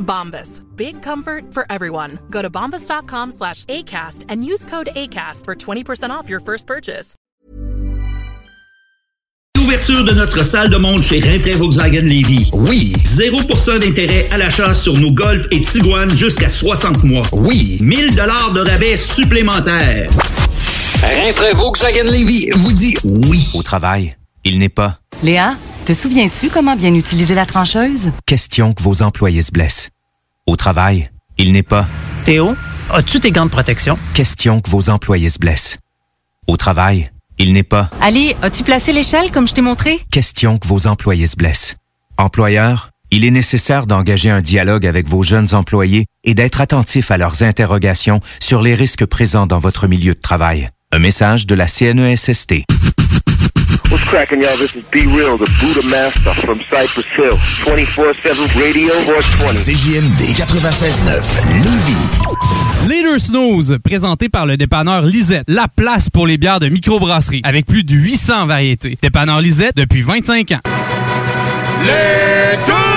Bombas. Big comfort for everyone. Go to bombas.com slash ACAST and use code ACAST for 20% off your first purchase. Ouverture de notre salle de monde chez Rinfraie Volkswagen Lévy. Oui. 0% d'intérêt à l'achat sur nos Golf et Tiguan jusqu'à 60 mois. Oui. 1000 dollars de rabais supplémentaires. Rinfraie Volkswagen Levy vous dit oui. Au travail, il n'est pas Léa, te souviens-tu comment bien utiliser la trancheuse? question que vos employés se blessent. Au travail, il n'est pas Théo, as-tu tes gants de protection? question que vos employés se blessent. Au travail, il n'est pas Ali, as-tu placé l'échelle comme je t'ai montré? question que vos employés se blessent. Employeur, il est nécessaire d'engager un dialogue avec vos jeunes employés et d'être attentif à leurs interrogations sur les risques présents dans votre milieu de travail. Un message de la CNESST. What's cracking, y'all? This is Be Real, the Buddha Master from Cypress Hill. 24-7 Radio 420. CJMD 96.9 Lévis. Leader Snooze, présenté par le dépanneur Lisette, la place pour les bières de microbrasserie, avec plus de 800 variétés. Dépanneur Lisette depuis 25 ans. Les tous!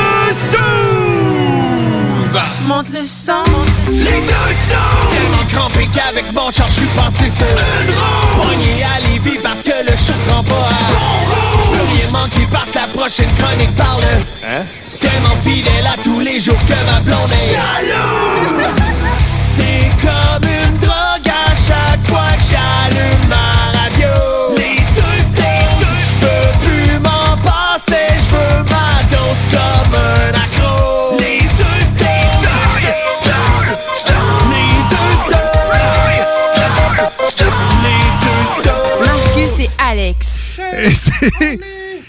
Monte le sang. Les tous douze! Tellement crampé qu'avec mon char, je suis passé sur une roue! Pogné à Parce que le chat se rend pas à bon rouge! Veux rien manquer parce que la prochaine chronique parle Hein? Tellement fidèle à tous les jours que ma blonde est jalouse! C'est comme une drogue à chaque fois que j'allume ma radio! Les deux je peux plus m'en passer, je veux ma dose comme un accro. Alex. C'est-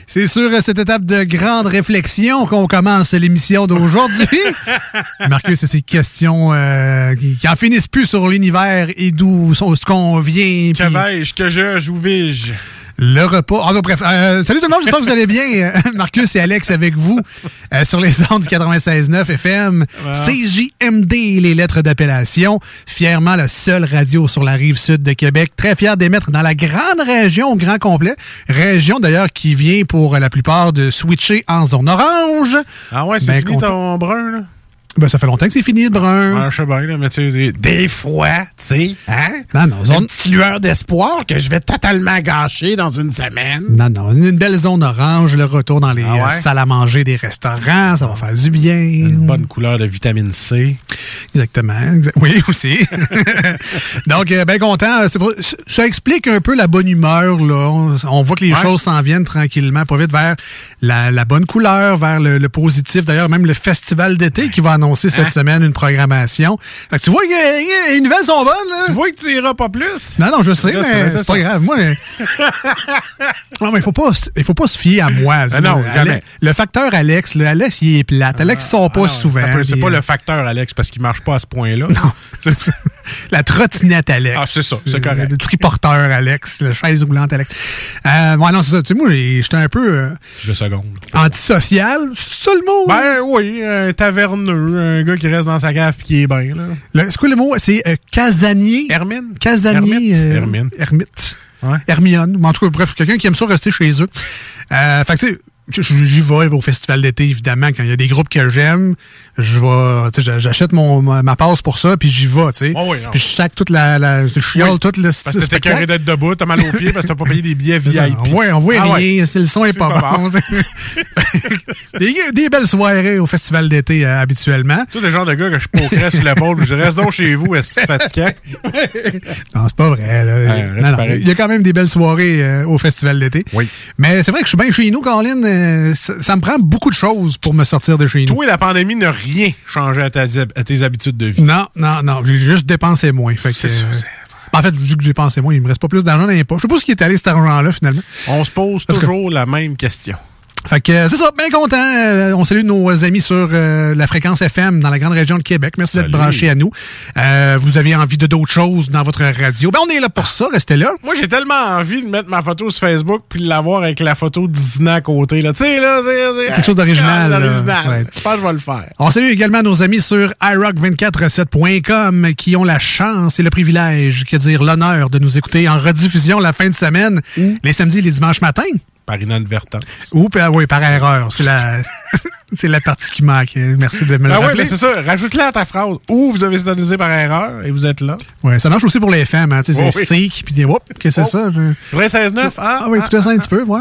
C'est sur cette étape de grande réflexion qu'on commence l'émission d'aujourd'hui. Marcus et ses questions euh, qui, qui en finissent plus sur l'univers et d'où ce qu'on vient. Que vais-je, que je, où vais-je? Le repas. Ah, non, bref, euh, salut tout le monde, j'espère que vous allez bien. Marcus et Alex avec vous euh, sur les ondes du 96.9 FM. CJMD, les lettres d'appellation. Fièrement la seule radio sur la rive sud de Québec. Très fier d'émettre dans la grande région au grand complet. Région d'ailleurs qui vient pour la plupart de switcher en zone orange. Ah ouais, c'est Ben, fini ton brun, là? Ben, ça fait longtemps que c'est fini le brun. Je sais bien, là, mais tu des, des fois, tu sais, hein? Non, non, Une petite lueur d'espoir que je vais totalement gâcher dans une semaine. Non, non, une belle zone orange, le retour dans les Ah ouais? euh, salles à manger des restaurants, ça va faire du bien. Une bonne couleur de vitamine C. Exactement. exa- Oui, aussi. Donc, euh, bien content. Pour- Ça explique un peu la bonne humeur. Là. On, on voit que les Ouais. choses s'en viennent tranquillement, pas vite, vers la, la bonne couleur, vers le, le positif. D'ailleurs, même le festival d'été qui va annoncer cette Hein? semaine une programmation. Fait que tu vois que les nouvelles sont bonnes. Là. Tu vois que tu iras pas plus? Non, non, je sais, Là, mais c'est- pas grave. Moi, non, mais il faut pas, il faut pas se fier à moi. Ah non, jamais. Le facteur Alex, le Alex, il est plate. Alex, il sort pas Ah souvent. C'est pas euh, le facteur, Alex, parce qu'il marche pas à ce point-là. Non. La trottinette Alex. Ah, c'est ça, c'est correct. Le triporteur Alex, la chaise roulante Alex. Euh, ouais, non, c'est ça. Tu sais, moi, j'étais un peu euh, Deux secondes. antisocial. C'est ça le mot? Ben oui, un taverneux, un gars qui reste dans sa cave puis qui est bien, là. Le- C'est quoi le mot? C'est euh, casanier. Hermine? Casanier. Euh, Hermine. Hermite. Ouais. Hermione. En tout cas, bref, quelqu'un qui aime ça rester chez eux. Euh, fait que, tu sais, J'y vais au festival d'été, évidemment. Quand il y a des groupes que j'aime, je vais, tu j'achète mon, ma passe pour ça, puis j'y vais, tu sais. Oh oui, non. puis je sac toute la, la je chiale Oui. tout le, Parce que t'es carré d'être debout, t'as mal aux pieds parce que t'as pas payé des billets. VIP. On voit, on voit Ah ouais. rien, c'est le son est pas, pas bon. des, des belles soirées au festival d'été, euh, habituellement. T'es le genre de gars que je poquerais sur l'épaule, je reste donc chez vous, est-ce fatigant? Non, c'est pas vrai. Là. reste Non, non, pareil. Il y a quand même des belles soirées euh, au festival d'été. Oui. Mais c'est vrai que je suis bien chez nous, Colin. Euh, ça, ça me prend beaucoup de choses pour me sortir de chez nous. Toi, la pandémie n'a rien changé à, ta- à tes habitudes de vie. Non, non, non. J'ai juste dépensé moins. Fait que, ça, euh, en fait, vu que j'ai dépensé moins, il me reste pas plus d'argent dans les poches. Je sais pas ce qui est allé cet argent-là, finalement. On se pose cas. toujours la même question. Fait que euh, c'est ça, bien content. Euh, on salue nos amis sur euh, la fréquence FM dans la grande région de Québec. Merci d'être branchés à nous. Euh, vous avez envie de d'autres choses dans votre radio? Ben, on est là pour ça, restez là. Moi, j'ai tellement envie de mettre ma photo sur Facebook puis de l'avoir avec la photo Disney à côté. là. Tu sais, là, c'est- Quelque chose d'original, Ah. Ouais. Je pense que je vais le faire. On salue également nos amis sur iRock247.com qui ont la chance et le privilège, que dire l'honneur de nous écouter en rediffusion la fin de semaine, les samedis et les dimanches matins. Par inadvertance. Ou par- oui, par erreur. C'est la, c'est la partie qui manque. Merci de me le Ah rappeler. mais c'est ça. Rajoute-le à ta phrase. Ou vous avez syntonisé par erreur et vous êtes là. Ouais, ça marche aussi pour les femmes. Hein, tu sais, Oh c'est oui. puis des whoop, qu'est-ce que c'est ça? Je... Vrai 16-9? Ah, Ah oui, écoutez ça un petit peu, ouais.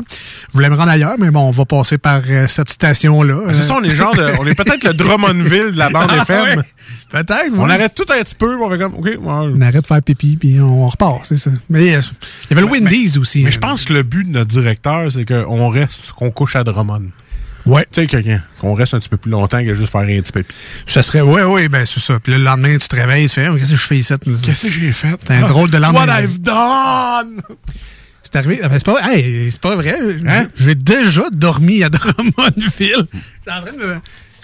Je voulais me rendre ailleurs, mais bon, on va passer par euh, cette station-là. Ah, C'est ça, on est genre de, on est peut-être le Drummondville de la bande Ah FM. Peut-être, On arrête tout un petit peu, on fait comme, OK. On arrête de faire pipi, puis on repart, c'est ça. Mais euh, il y avait le Wendy's aussi. Mais hein. je pense que le but de notre directeur, c'est qu'on reste, qu'on couche à Drummond. Ouais. Tu sais, quelqu'un, qu'on reste un petit peu plus longtemps que juste faire un petit pipi. Ça serait, ouais, ouais, ben c'est ça. Puis là, le lendemain, tu te réveilles, tu fais, Ah, qu'est-ce que je fais ici? Qu'est-ce que j'ai fait? C'est un Ah, drôle de lendemain. What I've done! C'est arrivé. ah, ben, c'est pas, hey, c'est pas vrai. Hein? J'ai déjà dormi à Drummondville. J'étais en train de me-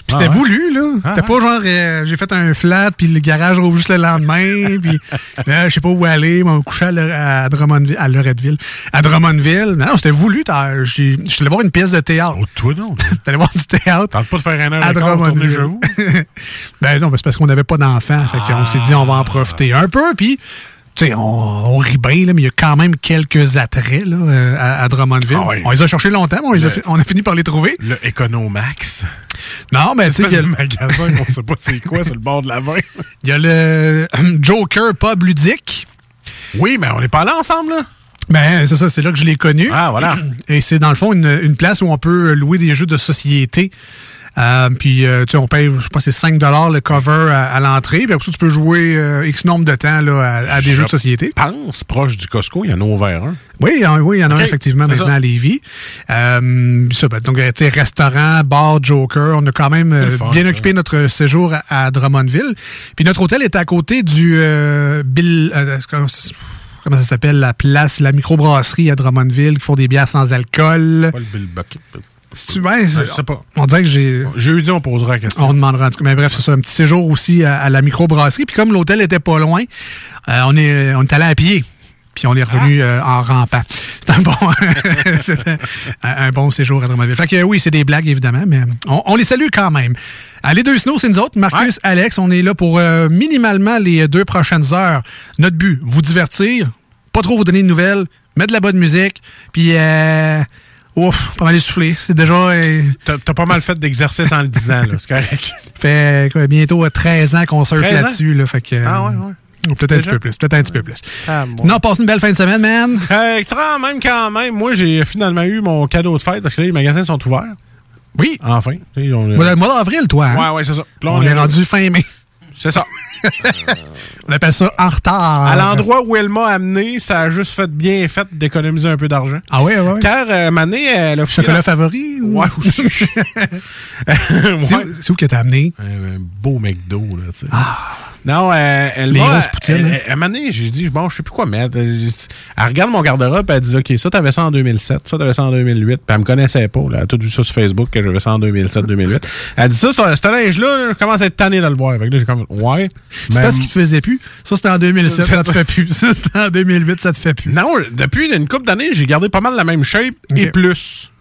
Puis c'était Ah ouais? voulu, là. C'était pas genre, euh, j'ai fait un flat, puis le garage rouvre juste le lendemain, puis là, je sais pas où aller, m'en coucher à, Lor- à Drummondville, à Loretteville. À Drummondville. Non, non, c'était voulu. Je suis allé voir une pièce de théâtre. Oh, toi non. Allé voir du théâtre. Tente pas de faire un heure À Drummondville. ben non, ben c'est parce qu'on n'avait pas d'enfants. Fait qu'on s'est dit, on va en profiter un peu, puis... Tu sais, on, on rit bien, là, mais il y a quand même quelques attraits là, euh, à, à Drummondville. Ah oui. On les a cherchés longtemps, mais on, les a on fini par les trouver. Le Economax. Non, mais tu sais, il y C'est a- le magasin, on sait pas c'est quoi, sur le bord de la main. il y, a le Joker Pub Ludique. Oui, mais on n'est pas là ensemble, là. Ben, c'est ça, c'est là que je l'ai connu. Ah, voilà. Et c'est dans le fond une, une place où on peut louer des jeux de société. Euh, puis, euh, tu sais, on paye, je sais pas, c'est 5 le cover à, à l'entrée. Puis après ça, tu peux jouer euh, X nombre de temps là, à, à des Je jeux de société. pense, proche du Costco, il y en a ouvert un. Oui, il y en- oui, il y en a un effectivement maintenant ça. à Lévis. Euh, ça, ben, donc, euh, tu sais, restaurant, bar, Joker, on a quand même fun, bien ça. occupé notre séjour à, à Drummondville. Puis notre hôtel est à côté du euh, Bill... euh, comment ça, comment ça s'appelle? La place, la microbrasserie à Drummondville qui font des bières sans alcool. Pas le Bill Bucket. C'est- ouais, c'est- Je sais pas. on dirait que j'ai... Jeudi, on posera la question. On demandera. en tout cas. Mais bref, c'est ça. Un petit séjour aussi à, à la microbrasserie. Puis comme l'hôtel était pas loin, euh, on, est, on est allé à pied. Puis on est revenu euh, en rampant. C'était un bon, c'était un, un bon séjour à Drummondville. Fait que euh, oui, c'est des blagues, évidemment, mais on, on les salue quand même. À les deux snows, c'est nous autres. Marcus, Alex, on est là pour euh, minimalement les deux prochaines heures. Notre but, vous divertir, pas trop vous donner de nouvelles, mettre de la bonne musique, puis... Euh, Ouf, pas mal essoufflé. C'est déjà... euh, T'as pas mal fait d'exercice en le disant, là. C'est correct. fait quoi, bientôt euh, 13 ans qu'on surfe 13 ans? là-dessus. Là, fait que, Ah ouais, ouais. euh, Peut-être un petit peu plus. Peut-être un petit peu plus. Ah. Non, passe une belle fin de semaine, man. Euh, quand même, quand même. Moi, j'ai finalement eu mon cadeau de fête parce que là, les magasins sont ouverts. Oui. Enfin. Le mois d'avril, toi. hein? Ouais, ouais, c'est ça. Là, on, est rendu fin mai. C'est ça. On appelle ça en retard. À l'endroit où elle m'a amené, ça a juste fait bien fait d'économiser un peu d'argent. Ah ouais, ouais. Car, euh, Mané, elle a Chocolat la- favori? ou- Ouais, aussi. C'est Ouais. où- c'est où que t'as amené? Un, beau McDo, là, tu sais. Non, euh, elle Les m'a... grosses poutines, elle- elle- À un moment donné, j'ai dit, bon, je sais plus quoi mettre. Elle regarde mon garde-robe, elle dit, OK, ça, t'avais ça en 2007, ça, t'avais ça en 2008. Puis elle me connaissait pas, là. Elle a tout vu ça sur Facebook que j'avais ça en 2007-2008. Elle dit, ça, ce linge-là, je commence à être tanné de le voir. Fait que là, j'ai comme, ouais. C'est Mais- pas ce qui te faisait plus. Ça, c'était en 2007, ça te fait plus. Ça, c'était en 2008, ça te fait plus. Non, depuis une couple d'années, j'ai gardé pas mal la même shape et plus.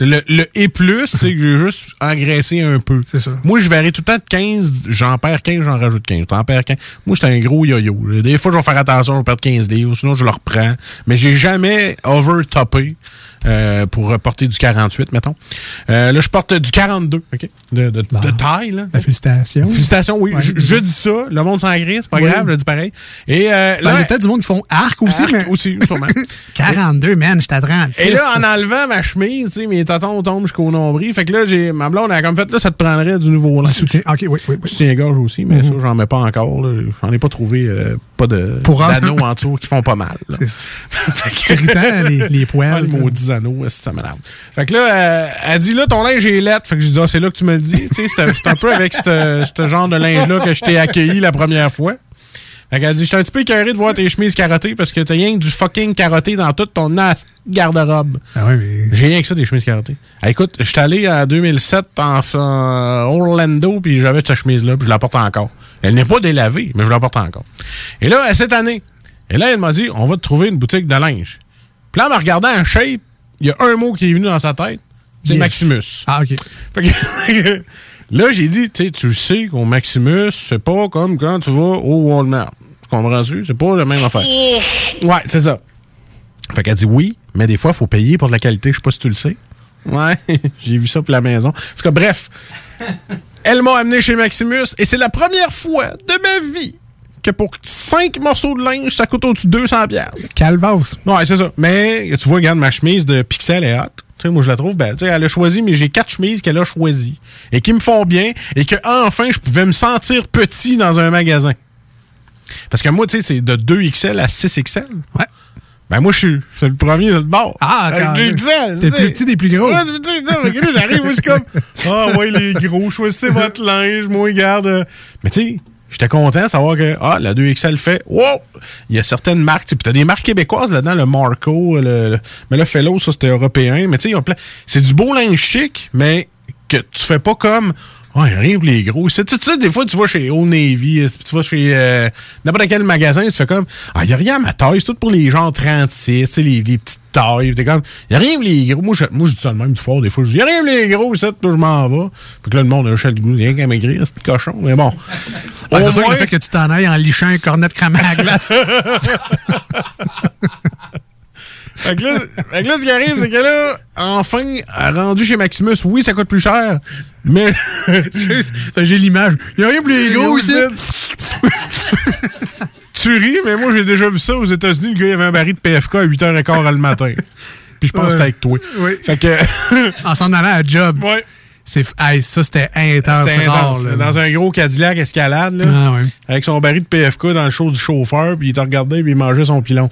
Le, le et plus, c'est que j'ai juste engraissé un peu. C'est ça. Moi, je varie tout le temps de 15, j'en perds 15, j'en rajoute 15. T'en perds 15. Moi, j'étais un gros yo-yo. Des fois, je vais faire attention, je vais perdre 15 livres, sinon je le reprends. Mais j'ai jamais overtopé euh, pour porter du 48, mettons. Euh, là, je porte du 42, OK? De, de, de taille, là. La félicitation. Félicitations, oui. Ouais. Je, je dis ça, le monde s'en grise, c'est pas grave, je dis pareil. Et euh, Ben, il y a peut-être du monde qui font arc aussi, Arc mais. aussi, sûrement. 42, man, à 36. Et là, en enlevant ma chemise, tu sais, mes tatons tombent jusqu'au nombril. Fait que là, j'ai ma blonde, elle a comme fait, là, ça te prendrait du nouveau. Soutien. OK, oui, oui. oui. Soutien-gorge aussi, mais ça, j'en mets pas encore. J'en ai pas trouvé euh, pas de d'anneaux en dessous qui font pas mal. C'est irritant, les, les Ah, poils. le maudit anneau, est-ce que ça m'énerve? Fait que là, euh, elle dit là, ton linge est lettre. Fait que je dis, ah, c'est là que tu me le dis. C'est un peu avec ce genre de linge-là que je t'ai accueilli la première fois. Fait qu'elle dit, je suis un petit peu écœuré de voir tes chemises carottées parce que t'as rien que du fucking carotté dans toute ton garde-robe. Ah oui, mais. J'ai rien que ça, des chemises carottées. Ah, écoute, je suis allé en 2007 en, en Orlando, puis j'avais cette chemise-là, puis je la porte encore. Elle n'est pas délavée, mais je la porte encore. Et là, cette année, et là, elle m'a dit, on va te trouver une boutique de linge. Puis là, en me regardant en shape, il y a un mot qui est venu dans sa tête, c'est Yes. Maximus. Ah, OK. Fait que- là, j'ai dit, tu sais, tu sais qu'au Maximus, c'est pas comme quand tu vas au Walmart. Tu comprends-tu? C'est pas la même affaire. Ouais, c'est ça. Fait qu'elle dit oui, mais des fois, il faut payer pour de la qualité. Je sais pas si tu le sais. Ouais, j'ai vu ça pour la maison. Parce que bref, elle m'a amené chez Maximus et c'est la première fois de ma vie que pour 5 morceaux de linge, ça coûte au-dessus de 200 piastres. Calvas. Ouais, c'est ça. Mais tu vois, regarde, ma chemise de Pixel est hot. Tu sais, moi, je la trouve belle. Tu sais, elle a choisi, mais j'ai quatre chemises qu'elle a choisies et qui me font bien et que enfin, je pouvais me sentir petit dans un magasin. Parce que moi, tu sais, c'est de 2XL à 6XL. Ouais. Ben moi, je suis c'est le premier de le bord. Ah, Avec quand deux même. XL, T'es tu sais. plus petit des plus gros. Ouais, j'arrive, moi, je suis comme, ah ouais, les gros, choisissez votre linge, moi, regarde. euh. Mais tu sais, j'étais content de savoir que, ah, la 2XL fait, wow! Il y a certaines marques, puis t'as des marques québécoises là-dedans, le Marco, le, le- mais le Fellow, ça, c'était européen. Mais tu sais, plein- c'est du beau linge chic, mais que tu fais pas comme, ah, a rien pour les gros. Tu sais, tu sais, des fois, tu vas chez Old Navy, tu vas chez euh, n'importe quel magasin, tu fais comme, ah, il y a rien à ma taille, c'est tout pour les gens 36, tu sais, les, les petites tailles. T'es comme, il y a rien pour les gros. Moi, je, moi, je dis ça de même du fort, des fois. Je dis, il y a rien pour les gros, ça, je m'en vais. Puis que là, le monde, a le goût, rien qu'à maigrir, c'est cochon. Mais bon. Ouais, c'est sûr que le fait que tu t'en ailles en lichant un cornet de crème à la glace. Fait que là, fait que là, ce qui arrive, c'est que là, enfin, rendu chez Maximus, oui, ça coûte plus cher, mais. J'ai l'image. Il y a rien pour les gros ici. tu ris, mais moi, j'ai déjà vu ça aux États-Unis. Le gars, il avait un baril de PFK à 8h15 le matin. Puis je pense que c'était avec toi. Oui. Fait que. En s'en allant à job. Ouais. C'est, hey, ça, c'était intense. C'était rare, intense. là. Dans un gros Cadillac escalade, là, Ah, ouais. avec son baril de PFK dans le show du chauffeur, puis il te regardait, puis il mangeait son pilon.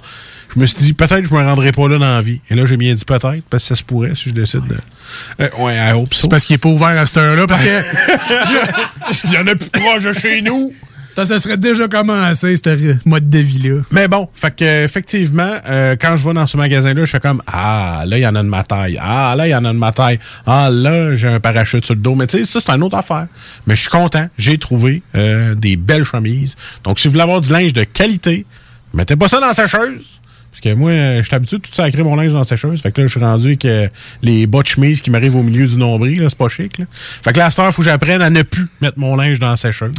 Je me suis dit, peut-être que je me rendrai pas là dans la vie. Et là, j'ai bien dit peut-être, parce que ça se pourrait si je décide de. Euh, ouais, I hope so. C'est parce qu'il est pas ouvert à cette heure-là, parce que Il y en a plus proche de chez nous. Ça, ça serait déjà commencé, ce mode de vie-là. Mais bon, fait que effectivement, euh, quand je vais dans ce magasin-là, je fais comme Ah, là, il y en a de ma taille. Ah, là, il y en a de ma taille. Ah, là, j'ai un parachute sur le dos. Mais tu sais, ça, c'est une autre affaire. Mais je suis content. J'ai trouvé euh, des belles chemises. Donc, si vous voulez avoir du linge de qualité, mettez pas ça dans la sécheuse. Parce que moi, euh, je suis habitué de tout sacrer mon linge dans la sécheuse. Fait que là, je suis rendu avec euh, les bas de chemise qui m'arrivent au milieu du nombril. C'est pas chic. Là. Fait que là, à cette heure, il faut que j'apprenne à ne plus mettre mon linge dans la sécheuse.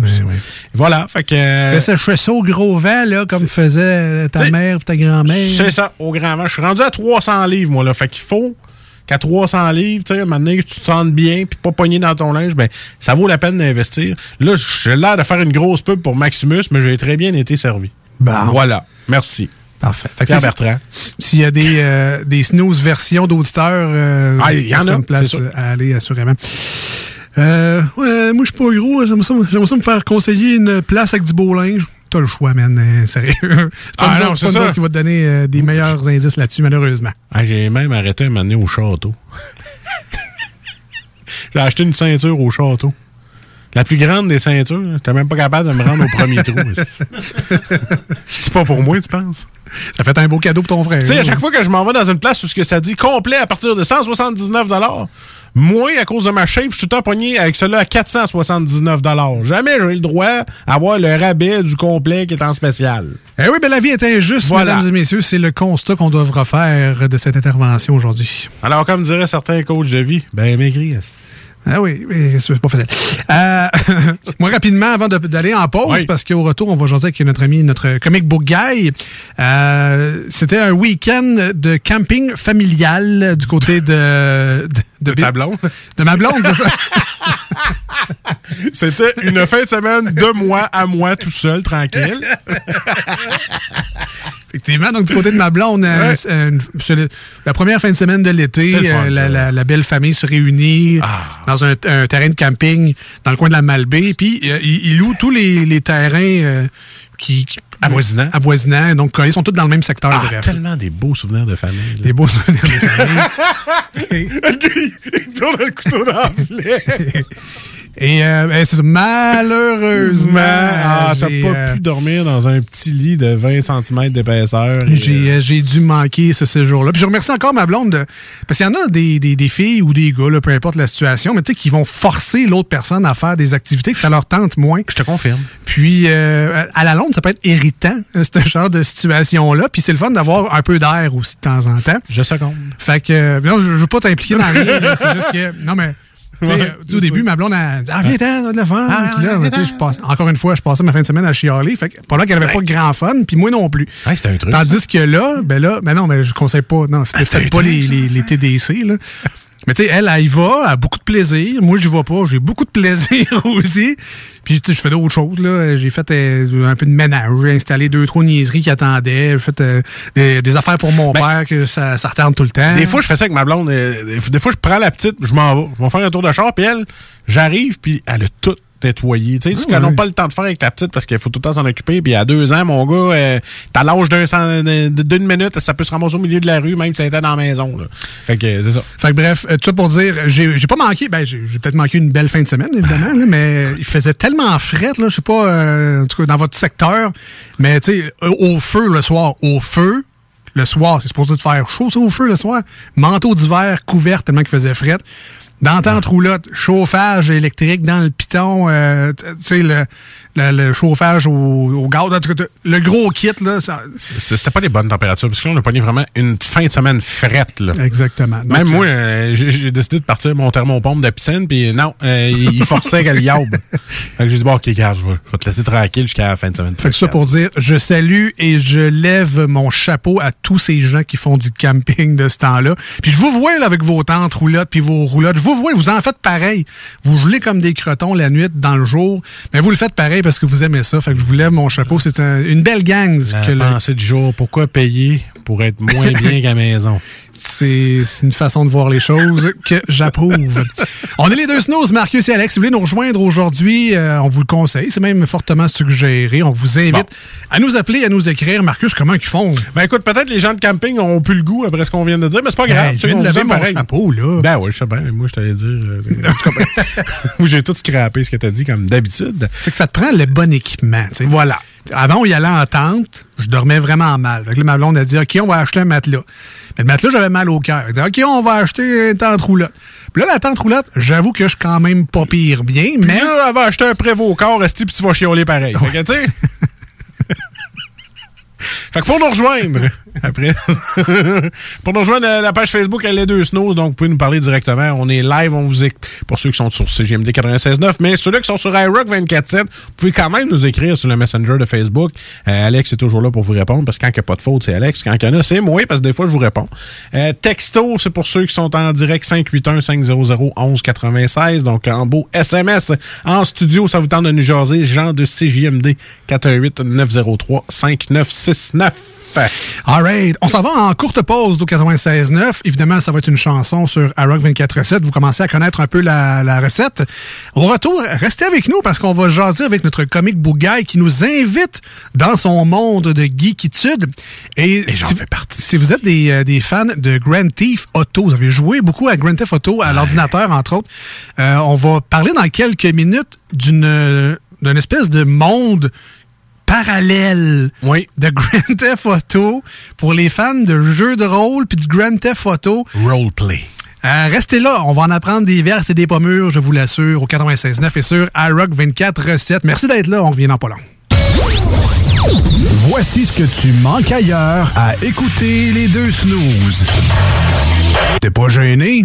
Voilà. Fait que. euh, Fais sécher ça au gros vent, là, comme faisait ta mère et ta grand-mère. C'est ça, au grand vent. Je suis rendu à 300 livres, moi, là. Fait qu'il faut qu'à 300 livres, tu sais, maintenant que tu te sentes bien puis pas pogné dans ton linge, ben, ça vaut la peine d'investir. Là, j'ai l'air de faire une grosse pub pour Maximus, mais j'ai très bien été servi. Bon. Voilà. Merci. Parfait. Fait Pierre Bertrand. S'il y a des, euh, des snooze versions d'auditeurs, euh, Ah, il y en a, une place sûr. à aller, assurément. Euh, ouais, moi, je suis pas gros. J'aimerais ça, j'aimerais ça me faire conseiller une place avec du beau linge. T'as le choix, man. euh, sérieux. C'est pas Ah, nous non, autres- c'est c'est pas nous ça. autres qui va te donner euh, des meilleurs indices là-dessus, malheureusement. Ah, j'ai même arrêté un moment donné au château. j'ai acheté une ceinture au château. La plus grande des ceintures. J'étais même pas capable de me rendre au premier trou. C'est pas pour moi, tu penses? Ça fait un beau cadeau pour ton frère. Tu sais, à hein. chaque fois que je m'en vais dans une place où ce que ça dit complet à partir de 179 moi, à cause de ma shape, je suis tout le temps avec cela à 479 Jamais j'ai le droit d'avoir le rabais du complet qui est en spécial. Eh oui, ben la vie est injuste, Voilà. mesdames et messieurs. C'est le constat qu'on doit refaire de cette intervention aujourd'hui. Alors, comme diraient certains coachs de vie, ben maigri. Ah oui, c'est pas facile. Euh, moi, rapidement, avant d'aller en pause, Oui. parce qu'au retour, on va jaser avec notre ami, notre comic book guy. Euh, C'était un week-end de camping familial du côté de... De, ta blonde? De ma blonde, c'est ça. C'était une fin de semaine de moi à moi tout seul, tranquille. Effectivement, donc du côté de ma blonde, euh, Ouais. c'est une- c'est le- la première fin de semaine de l'été, euh, la, ça. la- la belle famille se réunit Ah. dans un, un terrain de camping dans le coin de la Malbaie, puis euh, ils ils louent tous les, les terrains euh, qui, qui- Avoisinants. avoisinants, donc euh, ils sont tous dans le même secteur. Ah, tellement des beaux souvenirs de famille. là. Des beaux souvenirs de famille. Il tourne le couteau dans le. Et euh, ben, c'est ça, malheureusement, Ah, t'as pas euh, pu dormir dans un petit lit de 20 cm d'épaisseur. J'ai, euh, j'ai dû manquer ce séjour-là. Puis je remercie encore ma blonde de- parce qu'il y en a des, des, des filles ou des gars, là, peu importe la situation, mais tu sais, qui vont forcer l'autre personne à faire des activités que ça leur tente moins. Je te confirme. Puis euh, à la longue, ça peut être irritant, euh, ce genre de situation-là. Puis c'est le fun d'avoir un peu d'air aussi de temps en temps. Je seconde. Fait que, euh, non, je, je veux pas t'impliquer dans rien. c'est juste que, non, mais, Ouais, au début, ma blonde, elle dit, ah, viens, t'en, on va de la fun. Ah, Puis là, je passe, encore une fois, je passais ma fin de semaine à chialer. Fait que, pendant qu'elle avait pas grand fun, puis moi non plus. Ouais, c'était un truc. Tandis que là, ben là, ben non, mais je conseille pas, non, faites, faites pas les, les, les TDC, là. Mais tu sais, elle, elle y va, elle a beaucoup de plaisir. Moi, je vais pas, j'ai beaucoup de plaisir aussi. Puis, tu sais, je fais d'autres choses, là. J'ai fait euh, un peu de ménage, j'ai installé deux, trois niaiseries qui attendaient. J'ai fait euh, des, des affaires pour mon père que ça, ça retarde tout le temps. Ben, Des fois, je fais ça avec ma blonde. euh, Des des fois, je prends la petite, je m'en vais. Je vais faire un tour de char, puis elle, j'arrive, puis elle a tout nettoyé. Tu sais, ouais. pas le temps de faire avec la petite parce qu'il faut tout le temps s'en occuper. Puis à deux ans, mon gars, euh, t'as l'âge d'une minute, ça peut se ramasser au milieu de la rue, même si ça était dans la maison. Là. Fait que c'est ça. Fait que bref, tout ça pour dire, j'ai pas manqué, ben j'ai peut-être manqué une belle fin de semaine, évidemment, là, mais il faisait tellement fret, là, je sais pas, euh, en tout cas dans votre secteur, mais tu sais, au feu le soir, au feu, le soir, c'est supposé de faire chaud, ça, au feu le soir, manteau d'hiver couvert tellement qu'il faisait fret. Dans tente roulotte, chauffage électrique dans le piton, euh, tu sais, le, le, le chauffage au, au gaz, en tout cas, le gros kit, là, ça- C'était pas les bonnes températures, parce que là, on a pogné vraiment une fin de semaine frette. Là. exactement. Donc, Même moi, euh, j'ai j'ai décidé de partir mon thermopompe de piscine, puis non, euh, il forçait qu'elle yaube. Fait que j'ai dit, bon, ok, gars, je vais, je vais te laisser tranquille jusqu'à la fin de semaine. Fait que ça pour dire, je salue et je lève mon chapeau à tous ces gens qui font du camping de ce temps-là. Puis je vous vois là, avec vos tentes roulottes puis vos roulottes. Je vous vous en faites pareil. Vous gelez comme des crotons la nuit dans le jour, mais vous le faites pareil parce que vous aimez ça. Fait que je vous lève mon chapeau. C'est un- une belle gang. La que le- pensée du jour, pourquoi payer pour être moins bien qu'à la maison? C'est une façon de voir les choses que j'approuve. on est les deux snooze, Marcus et Alex. Si vous voulez nous rejoindre aujourd'hui, euh, on vous le conseille. C'est même fortement suggéré. On vous invite à nous appeler, à nous écrire. Marcus, comment ils font? Ben écoute, peut-être les gens de camping ont plus le goût après ce qu'on vient de dire, mais c'est pas grave. Tu je sais, viens de lever mon pareil. chapeau, là. Ben oui, je sais bien, moi je t'allais dire. euh, ben, j'ai tout scrappé ce que t'as dit comme d'habitude. C'est que ça te prend le bon équipement. Voilà. Avant, on y allait en tente, je dormais vraiment mal. Fait que là, ma blonde a dit, OK, on va acheter un matelas. Mais le matelas, j'avais mal au cœur. OK, on va acheter une tente roulotte. Puis là, la tente roulotte, j'avoue que je suis quand même pas pire bien, Mais mais... là, elle va acheter un prévôt corps, rester puis tu vas chialer pareil. Fait que, tu sais. Fait que pour nous rejoindre, après, pour nous rejoindre à la page Facebook Elle est deux snows, donc vous pouvez nous parler directement. On est live, on vous éc- pour ceux qui sont sur CGMD 96.9, mais ceux-là qui sont sur iRock 24.7, vous pouvez quand même nous écrire sur le Messenger de Facebook. Euh, Alex est toujours là pour vous répondre, parce que quand il n'y a pas de faute, c'est Alex. Quand il y en a, c'est moi, parce que des fois, je vous réponds. Euh, texto, c'est pour ceux qui sont en direct 581-500-1196, donc en beau SMS. En studio, ça vous tente de nous jaser, Jean de CJMD 418-903-5969. All On s'en va en courte pause au 96.9. Évidemment, ça va être une chanson sur iRock 24.7. Vous commencez à connaître un peu la, la recette. Au retour, restez avec nous parce qu'on va jaser avec notre comic book guy qui nous invite dans son monde de geekitude. Et, j'en si, fais partie. Si vous êtes des, euh, des fans de Grand Theft Auto, vous avez joué beaucoup à Grand Theft Auto à l'ordinateur, entre autres, euh, on va parler dans quelques minutes d'une d'une espèce de monde parallèle Oui. de Grand Theft Auto pour les fans de jeux de rôle puis de Grand Theft Auto. Roleplay. Euh, restez là, on va en apprendre des verses et des pommures, je vous l'assure, au 96.9 et sur iRock 24 recettes. Merci d'être là, on revient dans pas long. Voici ce que tu manques ailleurs à écouter les deux snooze. T'es pas gêné?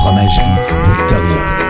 Fromagerie Victoria.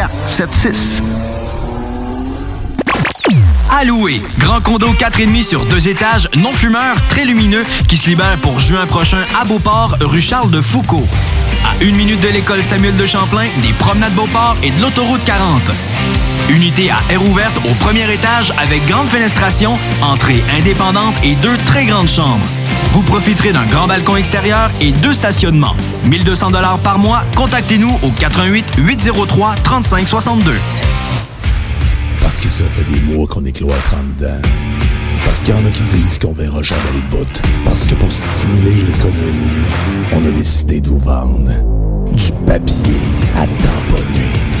681 4476. Alloué. Grand condo 4,5 sur deux étages, non fumeur, très lumineux, qui se libère pour juin prochain à Beauport, rue Charles de Foucault. À une minute de l'école Samuel de Champlain, des promenades Beauport et de l'autoroute 40. Unité à air ouverte au premier étage avec grande fenestration, entrée indépendante et deux très grandes chambres. Vous profiterez d'un grand balcon extérieur et deux stationnements. 1200 dollars par mois. Contactez-nous au 88 803 3562. Parce que ça fait des mois qu'on est cloître en dedans. Parce qu'il y en a qui disent qu'on verra jamais le bout. Parce que pour stimuler l'économie, on a décidé de vous vendre du papier à tamponner.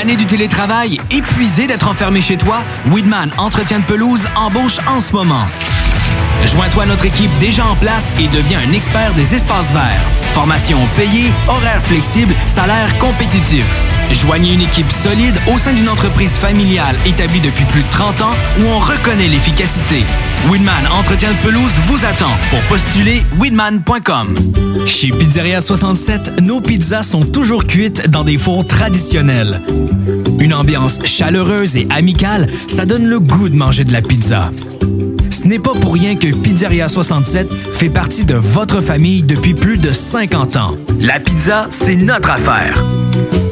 Tanné du télétravail, épuisé d'être enfermé chez toi? Weedman Entretien de pelouse embauche en ce moment. Joins-toi à notre équipe déjà en place et deviens un expert des espaces verts. Formation payée, horaires flexibles, salaire compétitif. Joignez une équipe solide au sein d'une entreprise familiale établie depuis plus de 30 ans où on reconnaît l'efficacité. Winman Entretien de pelouse vous attend. Pour postuler, winman.com. Chez Pizzeria 67, nos pizzas sont toujours cuites dans des fours traditionnels. Une ambiance chaleureuse et amicale, ça donne le goût de manger de la pizza. Ce n'est pas pour rien que Pizzeria 67 fait partie de votre famille depuis plus de 50 ans. La pizza, c'est notre affaire.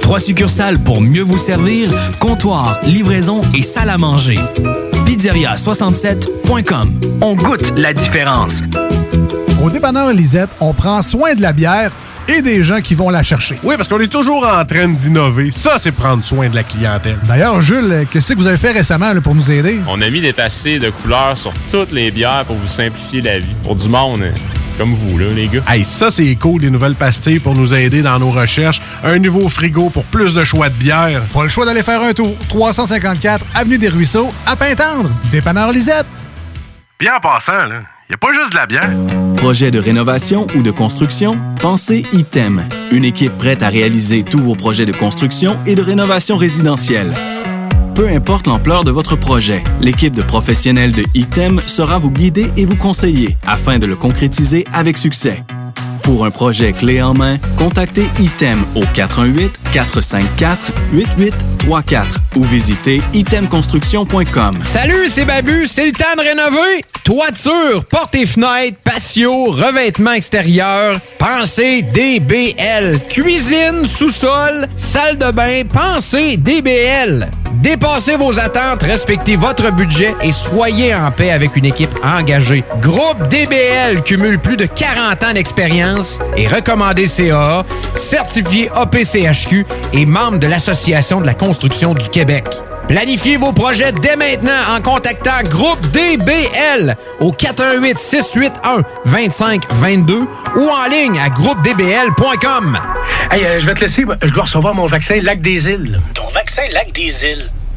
Trois succursales pour mieux vous servir, comptoir, livraison et salle à manger. Pizzeria67.com. On goûte la différence. Au dépanneur Lisette, on prend soin de la bière et des gens qui vont la chercher. Oui, parce qu'on est toujours en train d'innover. Ça, c'est prendre soin de la clientèle. D'ailleurs, Jules, qu'est-ce que vous avez fait récemment là, pour nous aider? On a mis des passés de couleurs sur toutes les bières pour vous simplifier la vie. Pour du monde, hein, comme vous, là, les gars. Hey, ça, c'est cool, des nouvelles pastilles pour nous aider dans nos recherches. Un nouveau frigo pour plus de choix de bière. Pas le choix d'aller faire un tour. 354 Avenue des Ruisseaux, à Pintendre, dépanneur Lisette. Bien en passant, là, y a pas juste de la bière. Projet de rénovation ou de construction? Pensez ITEM. Une équipe prête à réaliser tous vos projets de construction et de rénovation résidentielle. Peu importe l'ampleur de votre projet, l'équipe de professionnels de ITEM sera vous guider et vous conseiller afin de le concrétiser avec succès. Pour un projet clé en main, contactez ITEM au 418-454-8834 ou visitez itemconstruction.com. Salut, c'est Babu, c'est le temps de rénover. Toiture, portes et fenêtres, patio, revêtement extérieur, pensez DBL. Cuisine, sous-sol, salle de bain, pensez DBL. Dépassez vos attentes, respectez votre budget et soyez en paix avec une équipe engagée. Groupe DBL cumule plus de 40 ans d'expérience et recommandé CA, certifié APCHQ et membre de l'Association de la construction du Québec. Planifiez vos projets dès maintenant en contactant Groupe DBL au 418 681 2522 ou en ligne à groupedbl.com. Hey, euh, je vais te laisser. Je dois recevoir mon vaccin Lac des Îles. Ton vaccin Lac des Îles.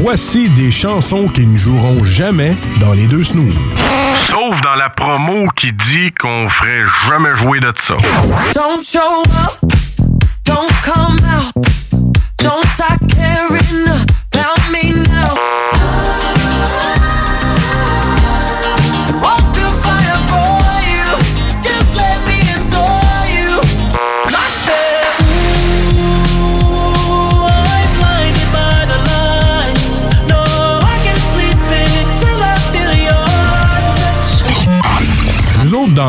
Voici des chansons qui ne joueront jamais dans les deux snooze. Sauf dans la promo qui dit qu'on ferait jamais jouer de ça. Don't show up, don't come out,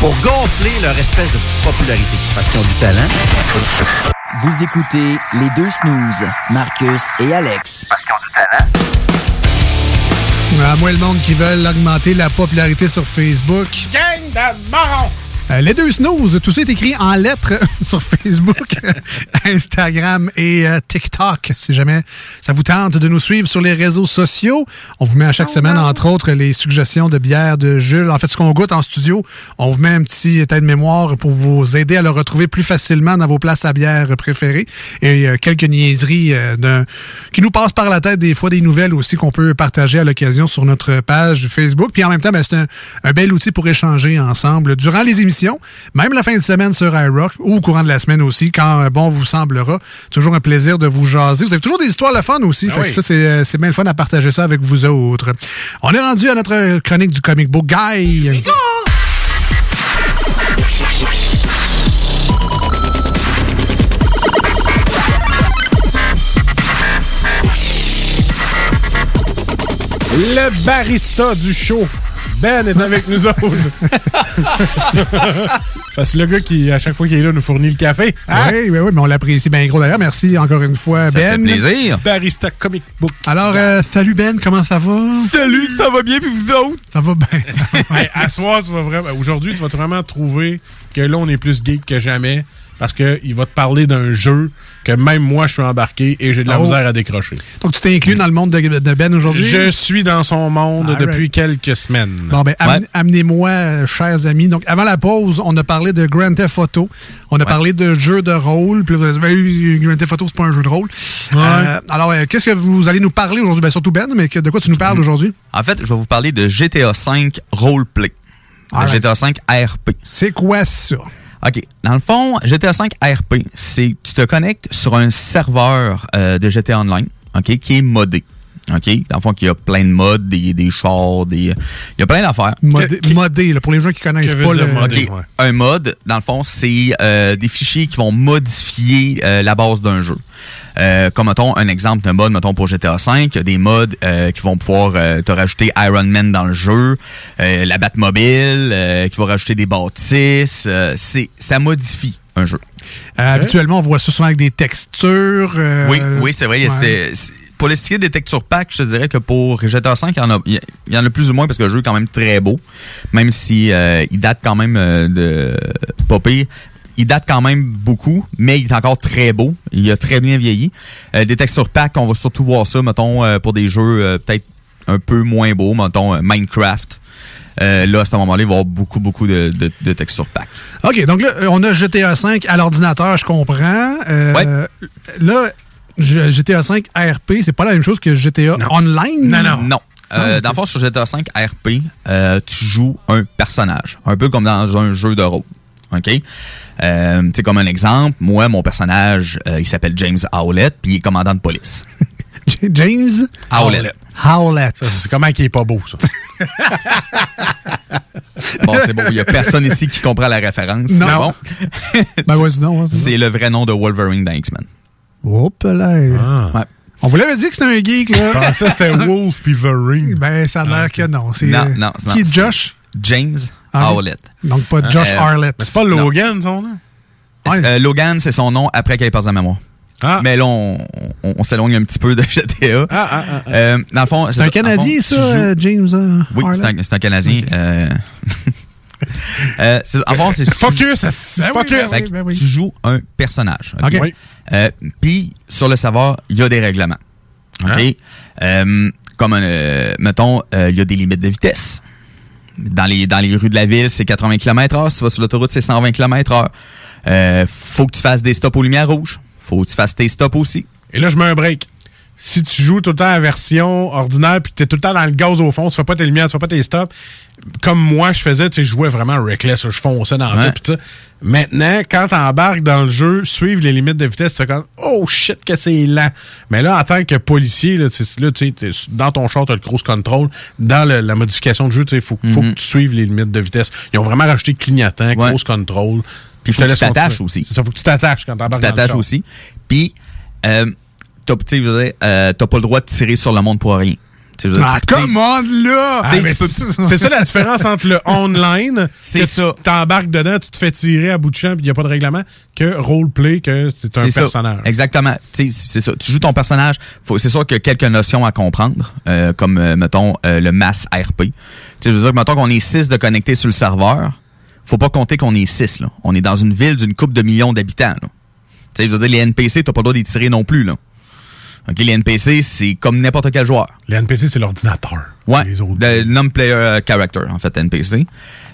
Pour gonfler leur espèce de petite popularité, parce qu'ils ont du talent. Vous écoutez les deux snooze, Marcus et Alex. À moi, le monde qui veulent augmenter la popularité sur Facebook. Gang de morons! Euh, les deux snooze, tout ça est écrit en lettres sur Facebook, Instagram et euh, TikTok. Si jamais ça vous tente de nous suivre sur les réseaux sociaux, on vous met à chaque semaine, entre autres, les suggestions de bière de Jules. En fait, ce qu'on goûte en studio, on vous met un petit état de mémoire pour vous aider à le retrouver plus facilement dans vos places à bière préférées. Et euh, quelques niaiseries qui nous passent par la tête, des fois des nouvelles aussi qu'on peut partager à l'occasion sur notre page Facebook. Puis en même temps, ben, c'est un, un bel outil pour échanger ensemble durant les émissions, même la fin de semaine sur iRock ou au courant de la semaine aussi, quand euh, bon vous semblera. Toujours un plaisir de vous jaser. Vous avez toujours des histoires le fun aussi. Ben fait que oui. ça, c'est euh, c'est bien le fun à partager ça avec vous autres. On est rendu à notre chronique du comic book guy. Le barista du show. Ben est avec nous autres. Parce que le gars qui, à chaque fois qu'il est là, nous fournit le café. Hein? Oui, oui, oui, mais on l'apprécie bien gros d'ailleurs. Merci encore une fois, Ben. Barista Comic Book. Alors, euh, salut Ben, comment ça va? Salut, ça va bien, puis vous autres? Ça va bien. Hey, à soir, tu vas vraiment. Aujourd'hui, tu vas vraiment trouver que là, on est plus geek que jamais. parce qu'il va te parler d'un jeu que même moi, je suis embarqué et j'ai de la Oh. misère à décrocher. Donc, tu t'es inclus dans le monde de, de Ben aujourd'hui? Je suis dans son monde depuis right. quelques semaines. Bon, ben, am- amenez-moi, euh, chers amis. Donc, avant la pause, on a parlé de Grand Theft Auto. On a parlé de jeux de rôle. Puis là, vous avez dit, Grand Theft Auto, c'est pas un jeu de rôle. Euh, alors, euh, qu'est-ce que vous allez nous parler aujourd'hui? Ben, surtout Ben, mais que- de quoi tu nous parles aujourd'hui? En fait, je vais vous parler de GTA V Roleplay. De Alright. GTA V RP. C'est quoi ça? OK. Dans le fond, GTA V RP, c'est tu te connectes sur un serveur euh, de GTA Online, OK, qui est modé. OK? Dans le fond, il y a plein de modes, des, des chars, des. Il y a plein d'affaires. Modé, modé, là, pour les gens qui connaissent pas le. OK. Un mode, dans le fond, c'est euh, des fichiers qui vont modifier euh, la base d'un jeu. Euh, comme, mettons, un exemple d'un mode, mettons, pour GTA V, il y a des modes euh, qui vont pouvoir euh, te rajouter Iron Man dans le jeu, euh, la Batmobile, euh, qui va rajouter des bâtisses. euh, c'est Ça modifie un jeu. Euh, Habituellement, on voit ça souvent avec des textures. euh, Oui, oui, c'est vrai. ouais. c'est- c'est- pour les des textures pack, je te dirais que pour GTA V, il y, en a, il y en a plus ou moins parce que le jeu est quand même très beau. Même si euh, il date quand même euh, de pas pire. Il date quand même beaucoup, mais il est encore très beau. Il a très bien vieilli. Euh, des textures pack, on va surtout voir ça, mettons, euh, pour des jeux euh, peut-être un peu moins beaux, mettons euh, Minecraft. Euh, là, à ce moment-là, il va y avoir beaucoup, beaucoup de, de, de textures pack. OK, donc là, on a GTA V à l'ordinateur, je comprends. Euh, Là, GTA V RP, c'est pas la même chose que GTA Online? Non. Euh, dans le fond, sur GTA V RP, euh, tu joues un personnage. Un peu comme dans un jeu de rôle. OK? Euh, tu sais, comme un exemple, moi, mon personnage, euh, il s'appelle James Howlett, puis il est commandant de police. James? Howlett. Howlett. C'est comment qui est pas beau, ça? Bon, c'est bon, il y a personne ici qui comprend la référence. Non. C'est bon? Ben, vas-y, non. C'est le vrai nom de Wolverine dans X-Men. Hop là. Ouais. On vous l'avait dit que c'était un geek, là. Je pensais que c'était Wolf puis Wolverine. Ben, ça a l'air que non. C'est, Non, euh, non, Qui est c'est- Josh? James Ah, Howlett. Donc, pas Josh Euh, Arlett. mais c'est pas Logan, son nom? Euh, Logan, c'est son nom après qu'elle passe la mémoire. Ah. Mais là, on, on- on s'éloigne un petit peu de GTA. Ah, ah, ah, ah. Euh, dans le fond, C'est un ça, Canadien, ça, euh, James euh, Oui, c'est un, c'est un Canadien. euh, euh, c'est- en fond, c'est Focus, Ben oui, focus. ben oui, ben oui. Tu joues un personnage. ok? Ok. Oui. Euh, Puis sur le serveur, il y a des règlements. OK? Euh, comme, euh, mettons, euh, il y a des limites de vitesse. Dans les, rues de la ville, c'est 80 km/h. Si tu vas sur l'autoroute, c'est 120 km/h. Euh, faut que tu fasses des stops aux lumières rouges. Faut que tu fasses tes stops aussi. Et là, je mets un break. Si tu joues tout le temps à la version ordinaire puis que t'es tout le temps dans le gaz au fond, tu fais pas tes lumières, tu fais pas tes stops, comme moi je faisais, tu sais, je jouais vraiment reckless, je fonçais dans Ouais. tout pis ça. Maintenant, quand t'embarques dans le jeu, suivre les limites de vitesse, tu fais comme Oh shit que c'est lent. Mais là, en tant que policier, là, tu sais, tu dans ton char, t'as le cruise control. Dans le- la modification de jeu, il faut, faut que tu suives les limites de vitesse. Ils ont vraiment rajouté clignotant, cruise control. Puis faut que tu t'attaches aussi. Ça, faut que tu t'attaches quand Tu t'embarques dans le t'attaches aussi. Puis, euh, t'as euh, t'as pas le droit de tirer sur le monde pour rien. Dire, Ah, on, là! Ah, c'est ça la différence entre le online, C'est ça. T'embarques dedans, tu te fais tirer à bout de champ, puis il n'y a pas de règlement, que roleplay, que c'est un ça. personnage. Exactement. C'est ça. Tu joues ton personnage. C'est sûr qu'il y a quelques notions à comprendre, euh, comme, euh, mettons, euh, le mass RP. Je veux dire, mettons qu'on est six de connectés sur le serveur. Faut pas compter qu'on est six. Là. On est dans une ville d'une couple de millions d'habitants. là. Tu sais, je veux dire, les NPC, t'as pas le droit d'y tirer non plus. Là. OK, les NPC, c'est comme n'importe quel joueur. Les NPC, c'est l'ordinateur. Ouais, de non-player euh, character, en fait, NPC.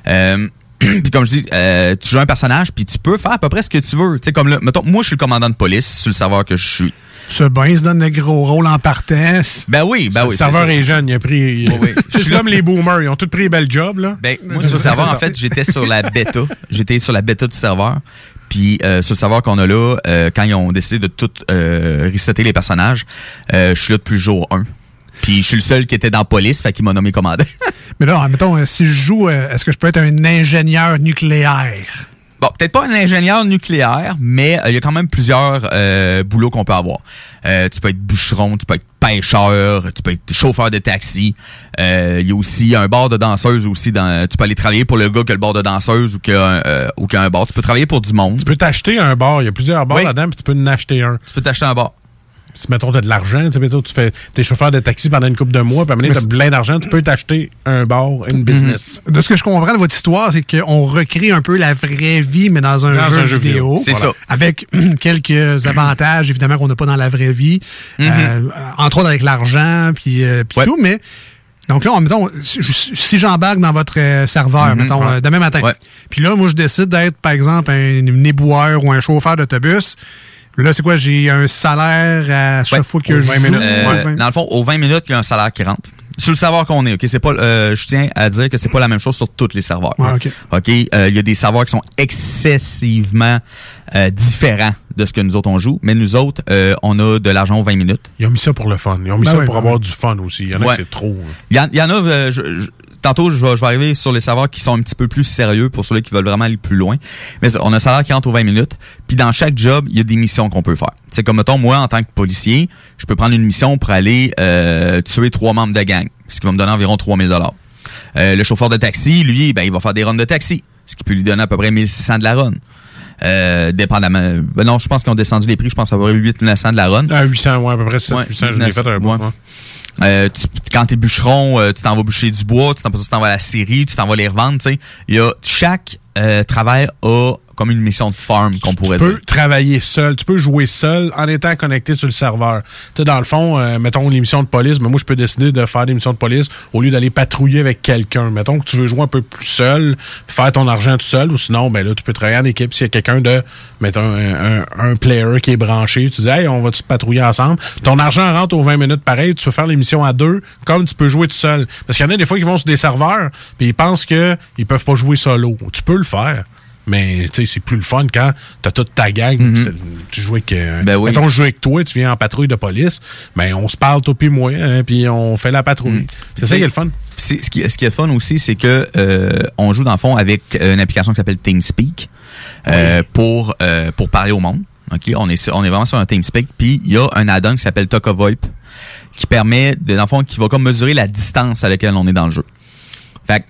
Euh, puis comme je dis, euh, tu joues un personnage, puis tu peux faire à peu près ce que tu veux. Tu sais, comme là, mettons, moi, je suis le commandant de police sur le serveur que je suis. Ce bain se donne le gros rôle en partance. Ben oui, ben le oui. serveur c'est ça. est jeune, il a pris. c'est comme les boomers, ils ont tous pris les belles jobs, là. Ben, moi, sur le serveur, en fait, j'étais sur la bêta. J'étais sur la bêta du serveur. Puis euh, sur le serveur qu'on a là, euh, quand ils ont décidé de tout euh, resetter les personnages, euh, je suis là depuis jour 1. Puis je suis le seul qui était dans la police, fait qu'il m'a nommé commandant. Mais là, mettons, euh, si je joue, euh, est-ce que je peux être un ingénieur nucléaire? Bon, peut-être pas un ingénieur nucléaire, mais euh, il y a quand même plusieurs euh, boulots qu'on peut avoir. Euh, tu peux être bûcheron, tu peux être pêcheur, tu peux être chauffeur de taxi. Euh, Il y a aussi un bar de danseuse aussi. Dans, tu peux aller travailler pour le gars qui a le bar de danseuse ou qui a, un, euh, ou qui a un bar. Tu peux travailler pour du monde. Tu peux t'acheter un bar, il y a plusieurs bars Oui. là-dedans, puis tu peux en acheter un. Tu peux t'acheter un bar. Si, mettons, t'as de l'argent, tu tu fais, t'es chauffeur de taxi pendant une couple de mois, puis à un t'as c'est- plein d'argent, tu peux t'acheter un bar, une business. De ce que je comprends de votre histoire, c'est qu'on recrée un peu la vraie vie, mais dans un, Dans jeu, un jeu vidéo. vidéo. C'est ça. Avec quelques avantages, évidemment, qu'on n'a pas dans la vraie vie. Mhm. Euh, entre autres avec l'argent, puis, euh, tout, mais... Donc là, on- mettons, si, j'embarque dans votre euh, serveur, Mhm. mettons, Ouais. demain matin, puis là, moi, je décide d'être, par exemple, un éboueur ou un chauffeur d'autobus, là, c'est quoi? J'ai un salaire à chaque fois que je joue? Euh, Ouais, Dans le fond, aux 20 minutes, il y a un salaire qui rentre. Sur le serveur qu'on est, ok, c'est pas, euh, je tiens à dire que c'est pas la même chose sur tous les serveurs. Ouais, ok. Ok, euh, il y a des serveurs qui sont excessivement euh, différents de ce que nous autres on joue, mais nous autres, euh, on a de l'argent aux 20 minutes. Ils ont mis ça pour le fun. Ils ont mis Ben ça pour ben avoir du fun aussi. Il y en a Ouais. qui c'est trop. hein. Il y, en- il y en a, euh, je- je- tantôt, je vais, je vais arriver sur les serveurs qui sont un petit peu plus sérieux pour ceux qui veulent vraiment aller plus loin. Mais on a un salaire qui rentre aux 20 minutes. Puis dans chaque job, il y a des missions qu'on peut faire. C'est comme, mettons, moi, en tant que policier, je peux prendre une mission pour aller euh, tuer trois membres de gang, ce qui va me donner environ 3000 dollars. Le chauffeur de taxi, lui, ben, il va faire des runs de taxi, ce qui peut lui donner à peu près 1600 de la run. Euh, dépendamment. Ben non, je pense qu'ils ont descendu les prix. Je pense peu près 8 900 de la run. À 800, ouais, à peu près 700, 800, je l'ai fait un bout. Ouais. Euh, tu- quand t'es bûcheron, euh, tu t'en vas bûcher du bois, tu t'en vas à la série, tu t'en vas les revendre, tu sais. Il y a chaque euh, travail a comme une mission de farm qu'on pourrait Tu dire. peux travailler seul, tu peux jouer seul en étant connecté sur le serveur. Tu sais, dans le fond, euh, mettons l'émission de police, mais moi, je peux décider de faire des missions de police au lieu d'aller patrouiller avec quelqu'un. Mettons que tu veux jouer un peu plus seul, faire ton argent tout seul, ou sinon, ben là, tu peux travailler en équipe. S'il y a quelqu'un de, mettons, un, un- un player qui est branché, tu dis, hey, on va-tu patrouiller ensemble? Ton argent rentre aux 20 minutes pareil, tu peux faire l'émission à deux, comme tu peux jouer tout seul. Parce qu'il y en a des fois qui vont sur des serveurs, puis ils pensent qu'ils peuvent pas jouer solo. Tu peux le faire. Mais tu sais, c'est plus le fun quand t'as toute ta gang. c'est- Tu joues avec. euh, Ben oui. Mettons, je joue avec toi, tu viens en patrouille de police. Ben, on se parle, toi puis moi, hein, puis on fait la patrouille. C'est ça qui est le fun. Ce qui, ce qui est fun aussi, c'est que euh, on joue dans le fond avec euh, une application qui s'appelle TeamSpeak euh, pour euh, pour parler au monde. Ok, on est on est vraiment sur un TeamSpeak. Puis il y a un add-on qui s'appelle Talk VoIP qui permet de, dans le fond qui va comme mesurer la distance à laquelle on est dans le jeu. Fait que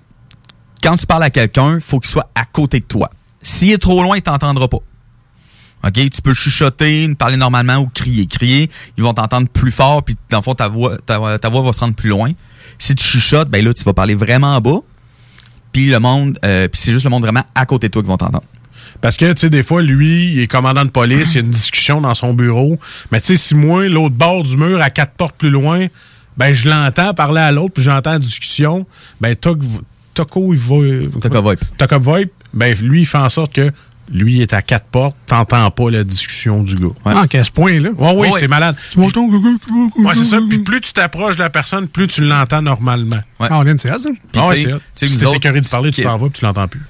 quand tu parles à quelqu'un, faut qu'il soit à côté de toi. S'il est trop loin, il t'entendra pas. OK? Tu peux chuchoter, parler normalement ou crier. Crier, ils vont t'entendre plus fort, puis dans le fond, ta voix, ta, ta voix va se rendre plus loin. Si tu chuchotes, ben là, tu vas parler vraiment bas. Puis le monde, euh, puis c'est juste le monde vraiment à côté de toi qui vont t'entendre. Parce que, tu sais, des fois, lui, il est commandant de police, il y a une discussion dans son bureau. Mais tu sais, si moi, l'autre bord du mur, à quatre portes plus loin, ben, je l'entends parler à l'autre, puis j'entends la discussion, ben, Toc- Toco, il va. Toco VoIP. Ben, lui, il fait en sorte que lui, il est à quatre portes, t'entends pas la discussion du gars. Ah, qu'à ce point-là. Ouais, oui, Ouais. c'est malade. Tu m'entends? Ouais, c'est ça. Puis plus tu t'approches de la personne, plus tu l'entends normalement. Ah, c'est ça. Puis, Ah ouais, tu sais, c'est tu sais, Si t'es écœuré de parler, ce tu t'en vas, puis tu l'entends plus.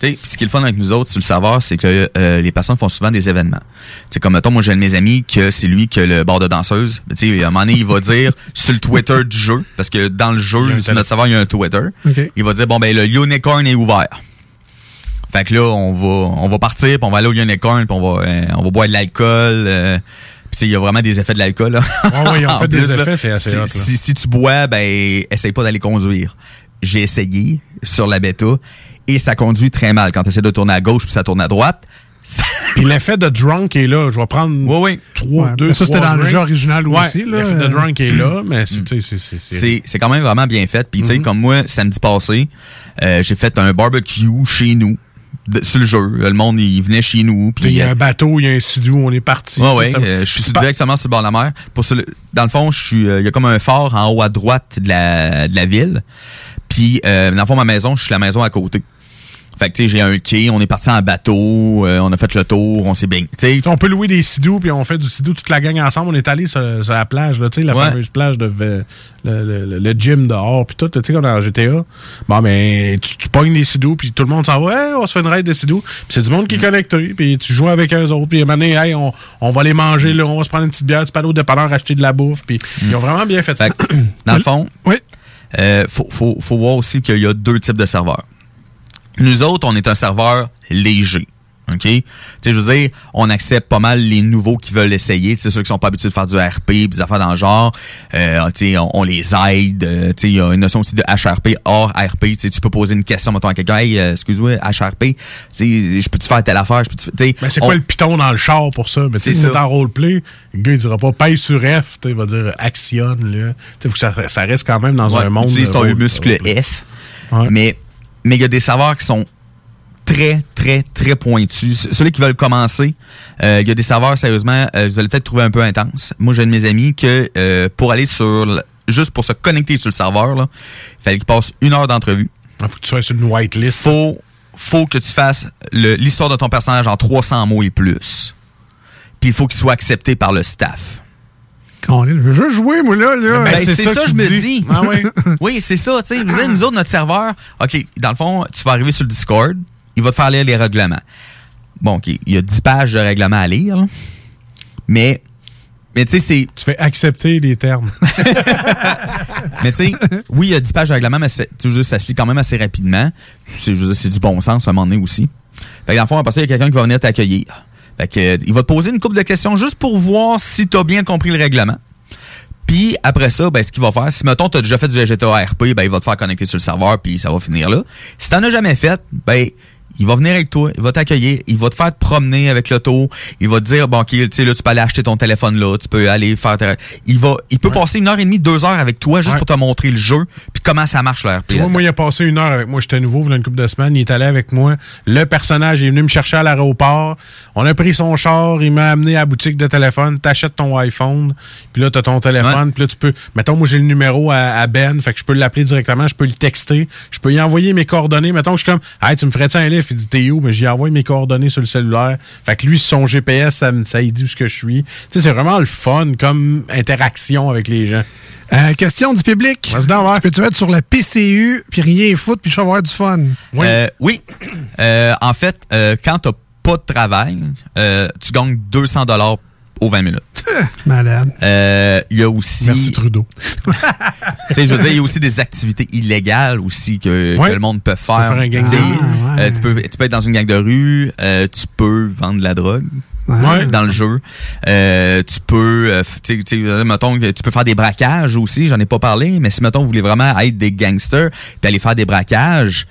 Tu sais, puis ce qui est le fun avec nous autres sur le serveur, c'est que euh, les personnes font souvent des événements. C'est comme mettons, moi j'ai un de mes amis que c'est lui qui a le bord de danseuse. Tu sais, à un moment donné, il va dire sur le Twitter du jeu, parce que dans le jeu, sur notre serveur, il y a un Twitter. Il va dire bon ben le unicorn est ouvert. Fait que là, on va on va partir, puis on va aller au unicorn, puis on va euh, on va boire de l'alcool. euh, puis tu sais, il y a vraiment des effets de l'alcool. là. Ouais, ouais, ont En fait des là, effets, c'est assez si, hot, là. Si, si tu bois, ben essaye pas d'aller conduire. J'ai essayé sur la bêta et ça conduit très mal quand tu essaies de tourner à gauche puis ça tourne à droite. Puis l'effet de drunk est là. Je vais prendre trois, Ouais, deux, mais ça, c'était dans le jeu original Ouais, aussi, là. L'effet de drunk est là, mais c'est- tu sais, c'est- c'est- C'est c'est quand même vraiment bien fait. Puis tu Mm-hmm. sais, comme moi, samedi passé, euh, j'ai fait un barbecue chez nous. De- sur le jeu. Le monde, il venait chez nous. Tu sais, Il y a un bateau, il y a un sidou, on est parti. Ouais, ouais. euh, je suis directement sur le bord de la mer. Pour ce- dans le fond, je suis, euh, il y a comme un phare en haut à droite de la, de la ville. Puis, euh, dans le fond, ma maison, je suis la maison à côté. Fait que, tu sais, j'ai un quai, on est parti en bateau, euh, on a fait le tour, on s'est baigné. On peut louer des sidous, puis on fait du sidou toute la gang ensemble. On est allé sur, sur la plage, là, la Ouais. fameuse plage de le, le- le- le gym dehors, puis tout, tu sais, comme dans GTA. Bon, mais tu, tu pognes les sidous, puis tout le monde s'en va, Hey, on se fait une raid de sidous. Puis c'est du monde qui est connecté, puis tu joues avec eux autres, puis hey, on, on va les manger, là, on va se prendre une petite bière, tu peux aller au dépanneur acheter de la bouffe, puis ils ont vraiment bien fait ça. Dans le fond, euh, faut, faut, faut voir aussi qu'il y a deux types de serveurs. Nous autres, on est un serveur léger. OK? Tu sais, je veux dire, on accepte pas mal les nouveaux qui veulent essayer. Tu sais, ceux qui sont pas habitués de faire du RP, des affaires dans le genre. Euh, tu sais, on, on les aide. Euh, tu sais, il y a une notion aussi de HRP, hors RP. Tu sais, tu peux poser une question, mettons, à quelqu'un. Hey, euh, excuse-moi, HRP, tu sais, je peux-tu faire telle affaire? Je peux tu sais, Mais c'est on- quoi le piton dans le char pour ça? Mais C'est c'est ça. ça. en roleplay, le gars, il dira pas paye sur F, tu sais, il va dire actionne, là. Tu sais, faut que ça, ça reste quand même dans Ouais, un monde. ton role- muscle roleplay. F. Mais mais il y a des saveurs qui sont très, très, très pointus. C- Ceux qui veulent commencer, euh, il y a des saveurs, sérieusement, euh, vous allez peut-être trouver un peu intense. Moi, j'ai un de mes amis que euh, pour aller sur... le- juste pour se connecter sur le serveur, là, il fallait qu'il passe une heure d'entrevue. Il faut que tu sois sur une whitelist. Faut, faut que tu fasses l'histoire de ton personnage en 300 mots et plus. Puis il faut qu'il soit accepté par le staff. Colin, je veux juste jouer, moi, là. là. Ben, c'est ça, je me dis. Ah oui? oui, c'est ça. Tu sais, vous savez, nous autres, notre serveur, OK, dans le fond, tu vas arriver sur le Discord, il va te faire lire les règlements. Bon, OK, il y a 10 pages de règlements à lire, là. mais, mais tu sais, c'est... Tu fais accepter les termes. Mais tu sais, oui, il y a 10 pages de règlement, mais ça se lit quand même assez rapidement. C'est je veux dire, c'est du bon sens à un moment donné aussi. Fait que dans le fond, après ça, il y a quelqu'un qui va venir t'accueillir. Il va te poser une couple de questions juste pour voir si tu as bien compris le règlement. Puis après ça, ben, ce qu'il va faire, si mettons tu as déjà fait du GTA RP, ben, il va te faire connecter sur le serveur, puis ça va finir là. Si t'en as jamais fait, ben, il va venir avec toi, il va t'accueillir, il va te faire te promener avec l'auto, il va te dire, bon, ok, tu sais, là, tu peux aller acheter ton téléphone là, tu peux aller faire... ta- Il va, il peut passer une heure et demie, deux heures avec toi juste Ouais. pour te montrer le jeu, puis comment ça marche le RP. Tu vois, moi, il a passé une heure avec moi. J'étais nouveau, il y a une couple de semaines. Il est allé avec moi. Le personnage est venu me chercher à l'aéroport. On a pris son char. Il m'a amené à la boutique de téléphone. T'achètes ton iPhone. Puis là, t'as ton téléphone. Puis là, tu peux. Mettons, moi, j'ai le numéro à, à Ben. Fait que je peux l'appeler directement. Je peux le texter. Je peux y envoyer mes coordonnées. Mettons que je suis comme, hey, tu me ferais-tu un livre? Il dit, t'es où? Mais j'y envoie mes coordonnées sur le cellulaire. Fait que lui, son GPS, ça, lui dit où ce que je suis. Tu sais, c'est vraiment le fun comme interaction avec les gens. Euh, question du public. Tu peux-tu être sur la PCU, puis rien foutre, puis je vais avoir du fun? Euh, oui. Euh, en fait, euh, quand t'as pas de travail, euh, tu gagnes 200 dollars aux 20 minutes. Malade. Euh, Il y a aussi. Merci Trudeau. Tu sais, je veux dire, il y a aussi des activités illégales aussi que, Ouais. que le monde peut faire. faire un gang Tu sais, de rue. Ah, euh, tu, peux, tu peux être dans une gang de rue, euh, tu peux vendre de la drogue. Ouais. Dans le jeu, Euh, tu peux, euh, euh, mettons, tu peux faire des braquages aussi. J'en ai pas parlé, mais si mettons vous voulez vraiment être des gangsters, puis aller faire des braquages,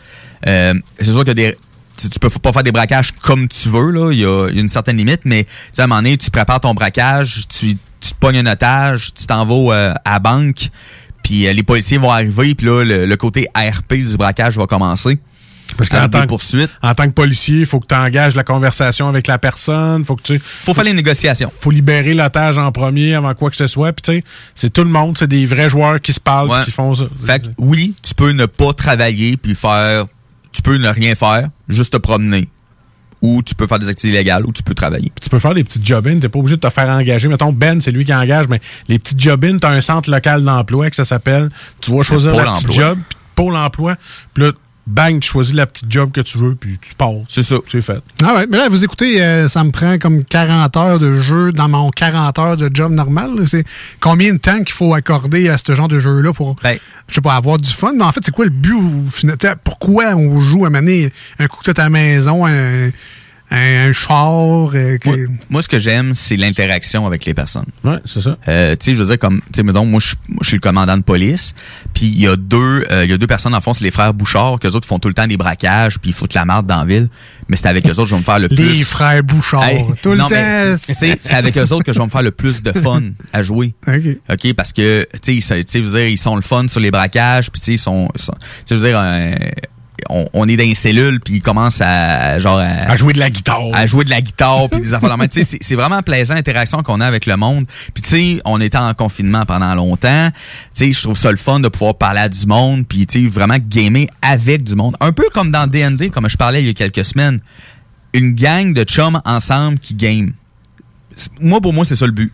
euh, c'est sûr que des, tu, tu peux pas faire des braquages comme tu veux là. Il y a, une certaine limite, mais tu sais, à un moment donné, tu prépares ton braquage, tu, tu te pognes un otage, tu t'en vas euh, à la banque, puis euh, les policiers vont arriver, puis là le, le côté ARP du braquage va commencer. Parce qu'en tant, que- en tant que policier, il faut que tu engages la conversation avec la personne. Faut que tu. Faut faire les négociations. Faut libérer l'otage en premier avant quoi que ce soit. Puis tu sais, c'est tout le monde, c'est des vrais joueurs qui se parlent, Ouais. qui font ça. Fait que oui, tu peux ne pas travailler puis faire. Tu peux ne rien faire, juste te promener. Ou tu peux faire des activités illégales ou tu peux travailler. tu peux faire des petites job-ins, t'es pas obligé de te faire engager. Mettons, Ben, c'est lui qui engage, mais les petites job-ins, t'as un centre local d'emploi que ça s'appelle. Tu vas choisir Pôle la petite job, puis Pôle emploi, puis là, bang, tu choisis la petite job que tu veux, puis tu pars. C'est ça. C'est fait. Ah ouais, mais là, vous écoutez, euh, ça me prend comme 40 heures de jeu dans mon 40 heures de job normal. C'est combien de temps qu'il faut accorder à ce genre de jeu-là pour, Ben. je sais pas, avoir du fun? Mais en fait, c'est quoi le but? Pourquoi on joue à mener un coup de tête à la maison, un, un, un char? euh, que- Moi, moi, ce que j'aime, c'est l'interaction avec les personnes. Ouais, c'est ça. Euh, tu sais, je veux dire, comme, tu sais, mettons, moi, je moi, je suis le commandant de police, puis il y a deux, euh, il y a deux personnes, en fond, c'est les frères Bouchard, qu'eux autres font tout le temps des braquages, puis ils foutent la marde dans la ville, mais c'est avec eux autres que je vais me faire le plus... Les frères Bouchard, Hey, tout le mais, temps. tu sais, c'est avec eux autres que je vais me faire le plus de fun à jouer. OK. OK, parce que, tu sais, ils sont- tu sais, je veux dire, ils sont le fun sur les braquages, puis tu sais, ils sont, ils sont- tu sais, je veux dire, euh, on, on est dans une cellule, puis ils commencent à, genre, à, À jouer de la guitare. à jouer de la guitare, puis des affaires. Tu sais, c'est- vraiment plaisant l'interaction qu'on a avec le monde. Puis tu sais, on était en confinement pendant longtemps. Tu sais, je trouve ça le fun de pouvoir parler à du monde, puis tu sais, vraiment gamer avec du monde. Un peu comme dans D&D, comme je parlais il y a quelques semaines. Une gang de chums ensemble qui game. Moi, pour moi, c'est ça le but.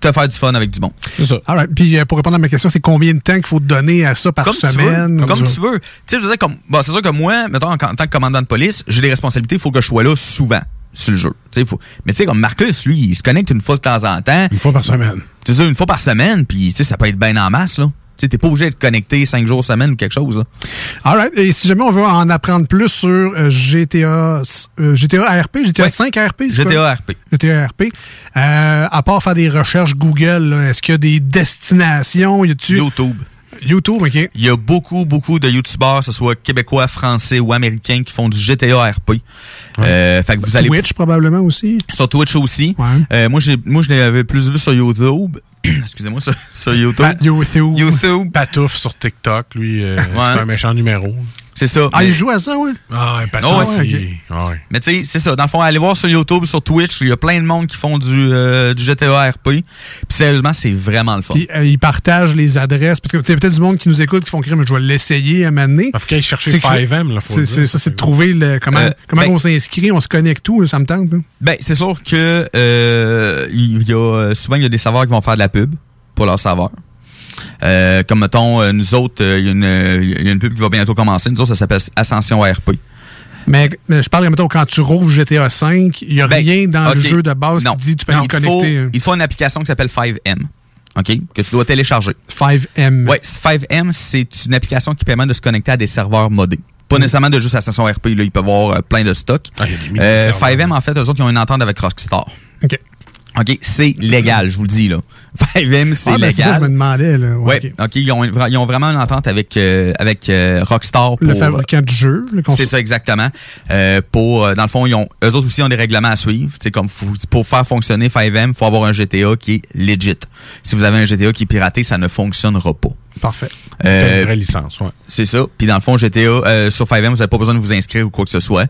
Te faire du fun avec du monde. C'est ça. All right. Puis euh, pour répondre à ma question, c'est combien de temps qu'il faut te donner à ça par comme semaine? Tu comme tu veux. Tu sais, je veux dire, comme, bon, c'est sûr que moi, mettons, en, en tant que commandant de police, j'ai des responsabilités, il faut que je sois là souvent sur le jeu. Tu sais, faut, mais tu sais, comme Marcus, lui, il se connecte une fois de temps en temps. Une fois par semaine. C'est ça, une fois par semaine, puis tu sais, ça peut être bien en masse, là. Tu t'es pas obligé d'être connecté 5 jours semaine ou quelque chose. Là. All right. Et si jamais on veut en apprendre plus sur euh, GTA, euh, GTA ARP, GTA Ouais. 5 ARP? GTA RP. GTA ARP. Euh, à part faire des recherches Google, est-ce qu'il y a des destinations? Y a-tu... YouTube. YouTube, OK. Il y a beaucoup, beaucoup de youtubeurs, que ce soit québécois, français ou américains, qui font du GTA RP. Euh, fait que vous allez Twitch, probablement aussi. sur Twitch aussi. Euh, moi, j'ai, moi, je l'avais plus vu sur YouTube. Excusez-moi, sur, sur YouTube. YouTube. YouTube. Patouf sur TikTok, lui, euh, c'est un méchant numéro. C'est ça. Ah, Mais- il joue à ça, ouais? Ah, Oh, Patouf, ouais. Mais tu sais, c'est ça. Dans le fond, allez voir sur YouTube, sur Twitch, il y a plein de monde qui font du, euh, du GTA RP. Puis sérieusement, c'est vraiment le fun. Puis, euh, ils partagent les adresses. Parce que tu sais, peut-être du monde qui nous écoute qui font crime, je vais l'essayer à m'amener. Il faut qu'il aille chercher 5M, là, faut C'est ça, c'est de trouver le, comment, Euh, comment ben- on s'inscrit, on se connecte tout, là, ça me tente. là. Ben, c'est sûr que euh, il y a souvent il y a des serveurs qui vont faire de la pub pour leur serveur. Euh, comme mettons euh, nous autres, euh, il y, a une, euh, il y a une pub qui va bientôt commencer. Nous autres, ça s'appelle Ascension RP. Mais, mais je parle, mettons, quand tu rouvres GTA 5, il n'y a rien dans le Ben, jeu de base Non. qui dit tu peux Non, y il faut, connecter. euh, il faut une application qui s'appelle 5M. OK? Que tu dois télécharger. 5M. Ouais, 5M, c'est une application qui permet de se connecter à des serveurs modés. Pas nécessairement de juste Ascension RP, là, il peut y avoir euh, plein de stocks. Ah, milliers de Euh, serveurs. 5M, en fait, eux autres, ils ont une entente avec Rockstar. OK. OK, c'est légal, je vous le dis, là. 5M, c'est ah, ben, c'est ça, légal. je me demandais. Là. Ouais, Ouais, ok. ils, ont, ils ont vraiment une entente avec euh, avec euh, Rockstar pour Le fabricant de jeu. le c'est ça exactement. Euh, pour euh, dans le fond, ils ont eux autres aussi ont des règlements à suivre. C'est comme faut- pour faire fonctionner 5M, faut avoir un GTA qui est legit. Si vous avez un GTA qui est piraté, ça ne fonctionnera pas. Parfait. Euh, une vraie licence, ouais. C'est ça. Puis dans le fond, GTA, euh, sur 5M, vous n'avez pas besoin de vous inscrire ou quoi que ce soit.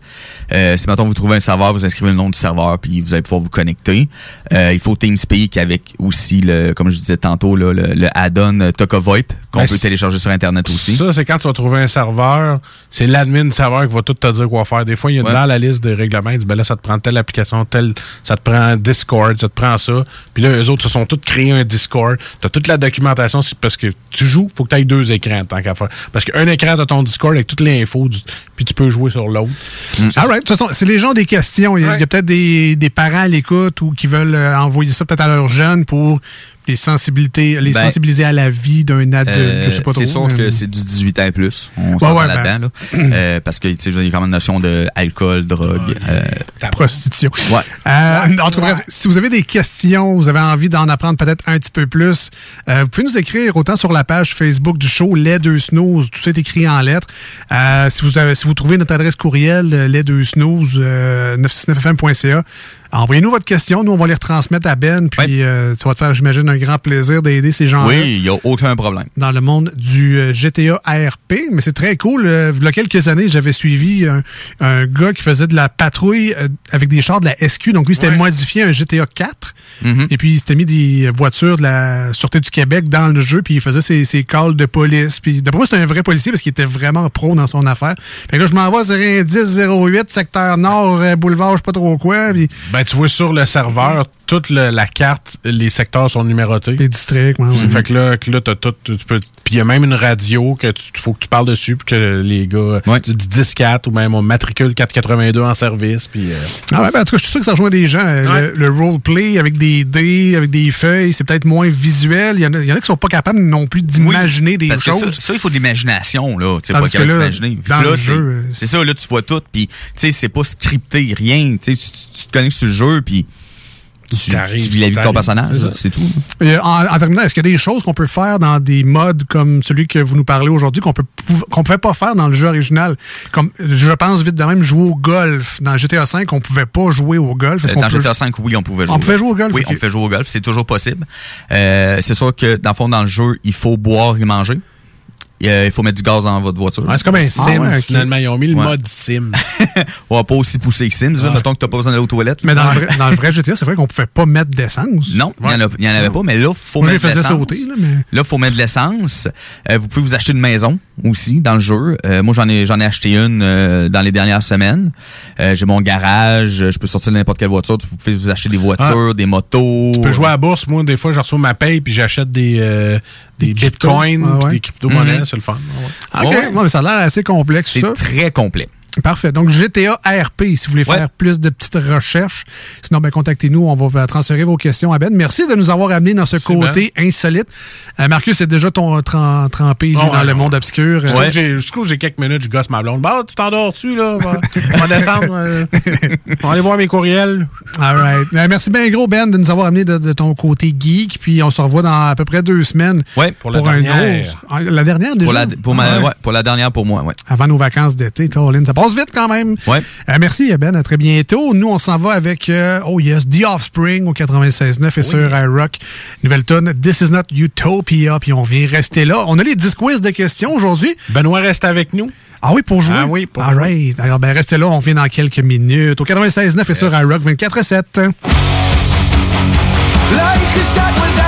Euh, si maintenant vous trouvez un serveur, vous inscrivez le nom du serveur, puis vous allez pouvoir vous connecter. Euh, il faut TeamSpeak avec aussi, le, comme je disais tantôt, là, le, le add-on euh, Toka VoIP qu'on Ben, peut télécharger sur Internet aussi. Ça, c'est quand tu vas trouver un serveur, c'est l'admin du serveur qui va tout te dire quoi faire. Des fois, il y a Ouais. dans la liste des règlements, il dit, ben là, ça te prend telle application, telle, ça te prend Discord, ça te prend ça. Puis là, eux autres se sont tous créés un Discord. T'as toute la documentation, c'est parce que tu joues, faut que tu aies deux écrans tant qu'à faire. Parce qu'un écran, t'as ton Discord avec toutes les infos, du- puis tu peux jouer sur l'autre. All right. De toute façon, c'est les gens des questions. Il y a, il y a peut-être des, des parents à l'écoute ou qui veulent euh, envoyer ça peut-être à leurs jeunes pour les, sensibiliser, les Ben, sensibiliser à la vie d'un adulte. Euh, je sais pas trop. c'est sûr mais- que c'est du 18 ans et plus. On Ouais, s'en ouais, là-dedans. là. Euh, parce que tu sais, il y a quand même une notion de alcool, drogue. euh, prostitution. Ouais. Euh, en tout cas, bref, si vous avez des questions, vous avez envie d'en apprendre peut-être un petit peu plus, euh, vous pouvez nous écrire autant sur la page Facebook du show Les Deux Snooze, tout ça est écrit en lettres. Euh, si, vous avez, si vous trouvez notre adresse courriel, euh, les deux snooze, euh, 969fm.ca, envoyez-nous votre question, nous on va les retransmettre à Ben, puis euh, ça va te faire, j'imagine, un grand plaisir d'aider ces gens-là oui, il n'y a aucun problème. dans le monde du euh, GTA ARP, mais c'est très cool. Euh, il y a quelques années, j'avais suivi un, un gars qui faisait de la patrouille euh, avec des chars de la SQ. Donc lui, c'était modifié un GTA 4. Mm-hmm. Et puis, il s'était mis des voitures de la Sûreté du Québec dans le jeu, puis il faisait ses, ses calls de police. Puis d'après moi, c'était un vrai policier parce qu'il était vraiment pro dans son affaire. Fait que là, je m'en vais sur un 1008, secteur nord, boulevard, je sais pas trop quoi. Puis Ben, tu vois sur le serveur, toute le- la carte, les secteurs sont numérotés. les districts, ouais, ouais. Fait que là, que là t'as tout, tu peux. Puis il y a même une radio que tu faut que tu parles dessus, puis que les gars, tu dis 10-4 ou même on matricule 482 en service, puis. euh, Ah ouais, ben, en tout cas, je suis sûr que ça rejoint des gens. Euh, Le, le roleplay avec des dés, avec des feuilles, c'est peut-être moins visuel. Il y, en a, il y en a qui sont pas capables non plus d'imaginer des Parce que choses. ça, ça, il faut de l'imagination, là. Tu pas capable que là, d'imaginer. c'est- euh, C'est ça, là, tu vois tout, puis, tu sais, c'est pas scripté, rien. Tu sais, tu- tu te connectes sur le jeu, puis tu, tu vis la vie de ton personnage, C'est tout. Et en, en terminant, est-ce qu'il y a des choses qu'on peut faire dans des modes comme celui que vous nous parlez aujourd'hui qu'on peut qu'on pouvait pas faire dans le jeu original? Comme je pense vite de même jouer au golf. Dans GTA V, on pouvait pas jouer au golf. Euh, Dans GTA 5, oui, on pouvait jouer. On pouvait jouer au golf, Oui, on pouvait jouer au golf. C'est toujours possible. Euh, c'est sûr que, dans le fond, dans le jeu, il faut boire et manger. Euh, il faut mettre du gaz dans votre voiture. Ouais, c'est comme un Ah, Sims, ouais, finalement. Ils ont mis le Ouais. mode Sims. On va pas aussi pousser que Sims, là. Ah. Mettons que t'as pas besoin d'aller aux toilettes. Mais dans, le vrai, dans le vrai GTA, c'est vrai qu'on pouvait pas mettre d'essence. Non, il y en a- il y en, avait pas, mais là, faut Moi, mettre de l'essence. sauter, là, mais- Là, faut mettre de l'essence. Euh, vous pouvez vous acheter une maison aussi dans le jeu. Euh, moi, j'en ai j'en ai acheté une euh, dans les dernières semaines. J'ai mon garage, je peux sortir de n'importe quelle voiture. Vous pouvez vous acheter des voitures, des motos. Tu peux jouer à la bourse. Moi, des fois, je reçois ma paye puis j'achète des, euh, des, bitcoins, Ah ouais. des crypto-monnaies. Mhm. C'est le fun. OK, Ouais. ça a l'air assez complexe, C'est très complet. Parfait. Donc, GTA RP, si vous voulez faire plus de petites recherches. Sinon, ben, contactez-nous. On va transférer vos questions à Ben. Merci de nous avoir amené dans ce côté insolite. Euh, Marcus, c'est déjà ton trempé lui, Oh, dans ouais, le monde obscur. Je trouve Euh, que j'ai- je trouve que j'ai quelques minutes, je gosse ma blonde. Bah, tu t'endors-tu, là? On va, on va descendre. euh, on va aller voir mes courriels. All right. Euh, merci bien gros, Ben, de nous avoir amené de, de ton côté geek. Puis on se revoit dans à peu près deux semaines. Ouais, pour, un autre. Ah, La dernière déjà? Pour la, pour, ma- Ah ouais. ouais, pour la dernière pour moi, ouais. Avant nos vacances d'été, Colin. Ça passe vite quand même. Ouais. Euh, merci, Ben. À très bientôt. Nous, on s'en va avec, euh, oh yes, The Offspring au 96.9 et sur iRock. Nouvelle tonne, This is not Utopia. Puis on vient rester là. On a les 10 quiz de questions aujourd'hui. Benoît reste avec nous. Ah oui, pour jouer? Ah oui, pour All jouer. right. Alors, ben, restez là. On vient dans quelques minutes. Au 96.9 et sur iRock 24.7. Like a shot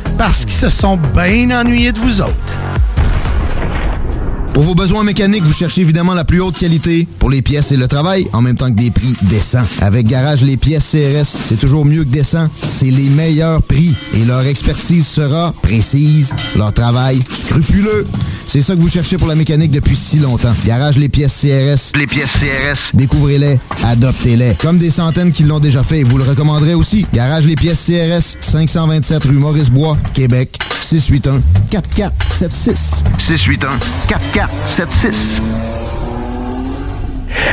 parce qu'ils se sont bien ennuyés de vous autres. Pour vos besoins mécaniques, vous cherchez évidemment la plus haute qualité pour les pièces et le travail, en même temps que des prix décents. Avec Garage, les pièces CRS, c'est toujours mieux que décent. C'est les meilleurs prix et leur expertise sera précise, leur travail scrupuleux. C'est ça que vous cherchez pour la mécanique depuis si longtemps. Garage les pièces CRS. Les pièces CRS. Découvrez-les, adoptez-les. Comme des centaines qui l'ont déjà fait et vous le recommanderez aussi. Garage les pièces CRS, 527 rue Maurice-Bois, Québec, 681 4476. 681 4476.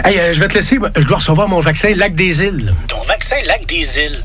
Hey, euh, je vais te laisser. Je dois recevoir mon vaccin Lac des Îles. Ton vaccin Lac des Îles.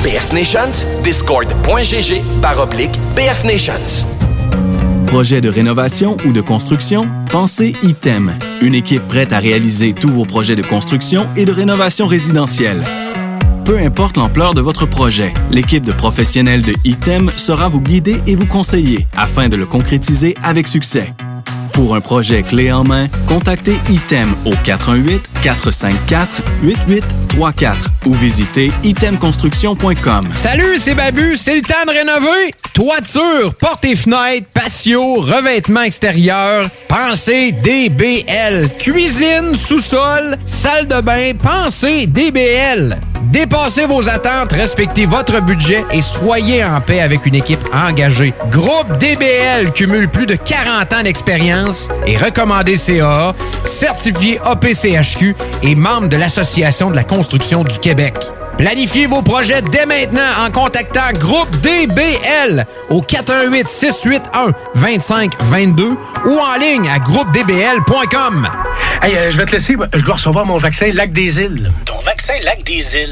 BF Nations, discord.gg barre oblique BF Nations. Projet de rénovation ou de construction? Pensez ITEM, une équipe prête à réaliser tous vos projets de construction et de rénovation résidentielle. Peu importe l'ampleur de votre projet, l'équipe de professionnels de ITEM sera vous guider et vous conseiller afin de le concrétiser avec succès. Pour un projet clé en main, contactez ITEM au 418-454-8834 ou visitez itemconstruction.com. Salut, c'est Babu, c'est le temps de rénover. Toiture, portes et fenêtres, patio, revêtement extérieur, pensez DBL. Cuisine, sous-sol, salle de bain, pensez DBL. Dépassez vos attentes, respectez votre budget et soyez en paix avec une équipe engagée. Groupe DBL cumule plus de 40 ans d'expérience et recommandé CAA, certifié APCHQ et membre de l'Association de la construction du Québec. Planifiez vos projets dès maintenant en contactant Groupe DBL au 418 681 2522 ou en ligne à groupedbl.com. Hey, euh, je vais te laisser. Je dois recevoir mon vaccin Lac des Îles. Ton vaccin Lac des Îles.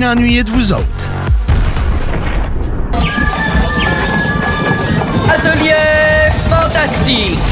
ennuyés de vous autres. Atelier fantastique.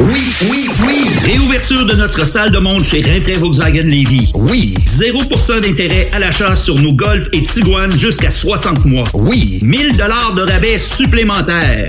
Oui, oui, oui! Réouverture de notre salle de monde chez Rinfraie Volkswagen Lévy. Oui! 0% d'intérêt à l'achat sur nos Golf et Tiguan jusqu'à 60 mois. Oui! 1000 dollars de rabais supplémentaires.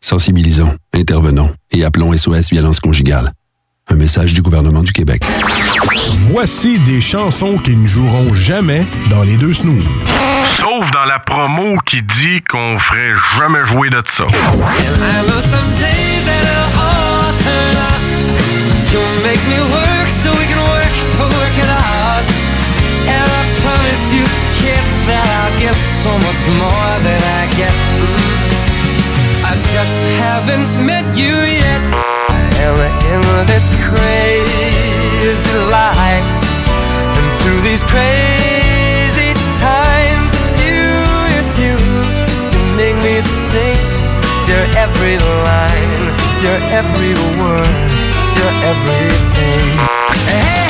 Sensibilisons, intervenons et appelons SOS Violence Conjugale. Un message du gouvernement du Québec. Voici des chansons qui ne joueront jamais dans les deux snooze. Sauf dans la promo qui dit qu'on ferait jamais jouer de ça. So much more than I get. Just haven't met you yet. I am in this crazy life. And through these crazy times, it's you, it's you. You make me sing your every line, your every word, your everything. Hey,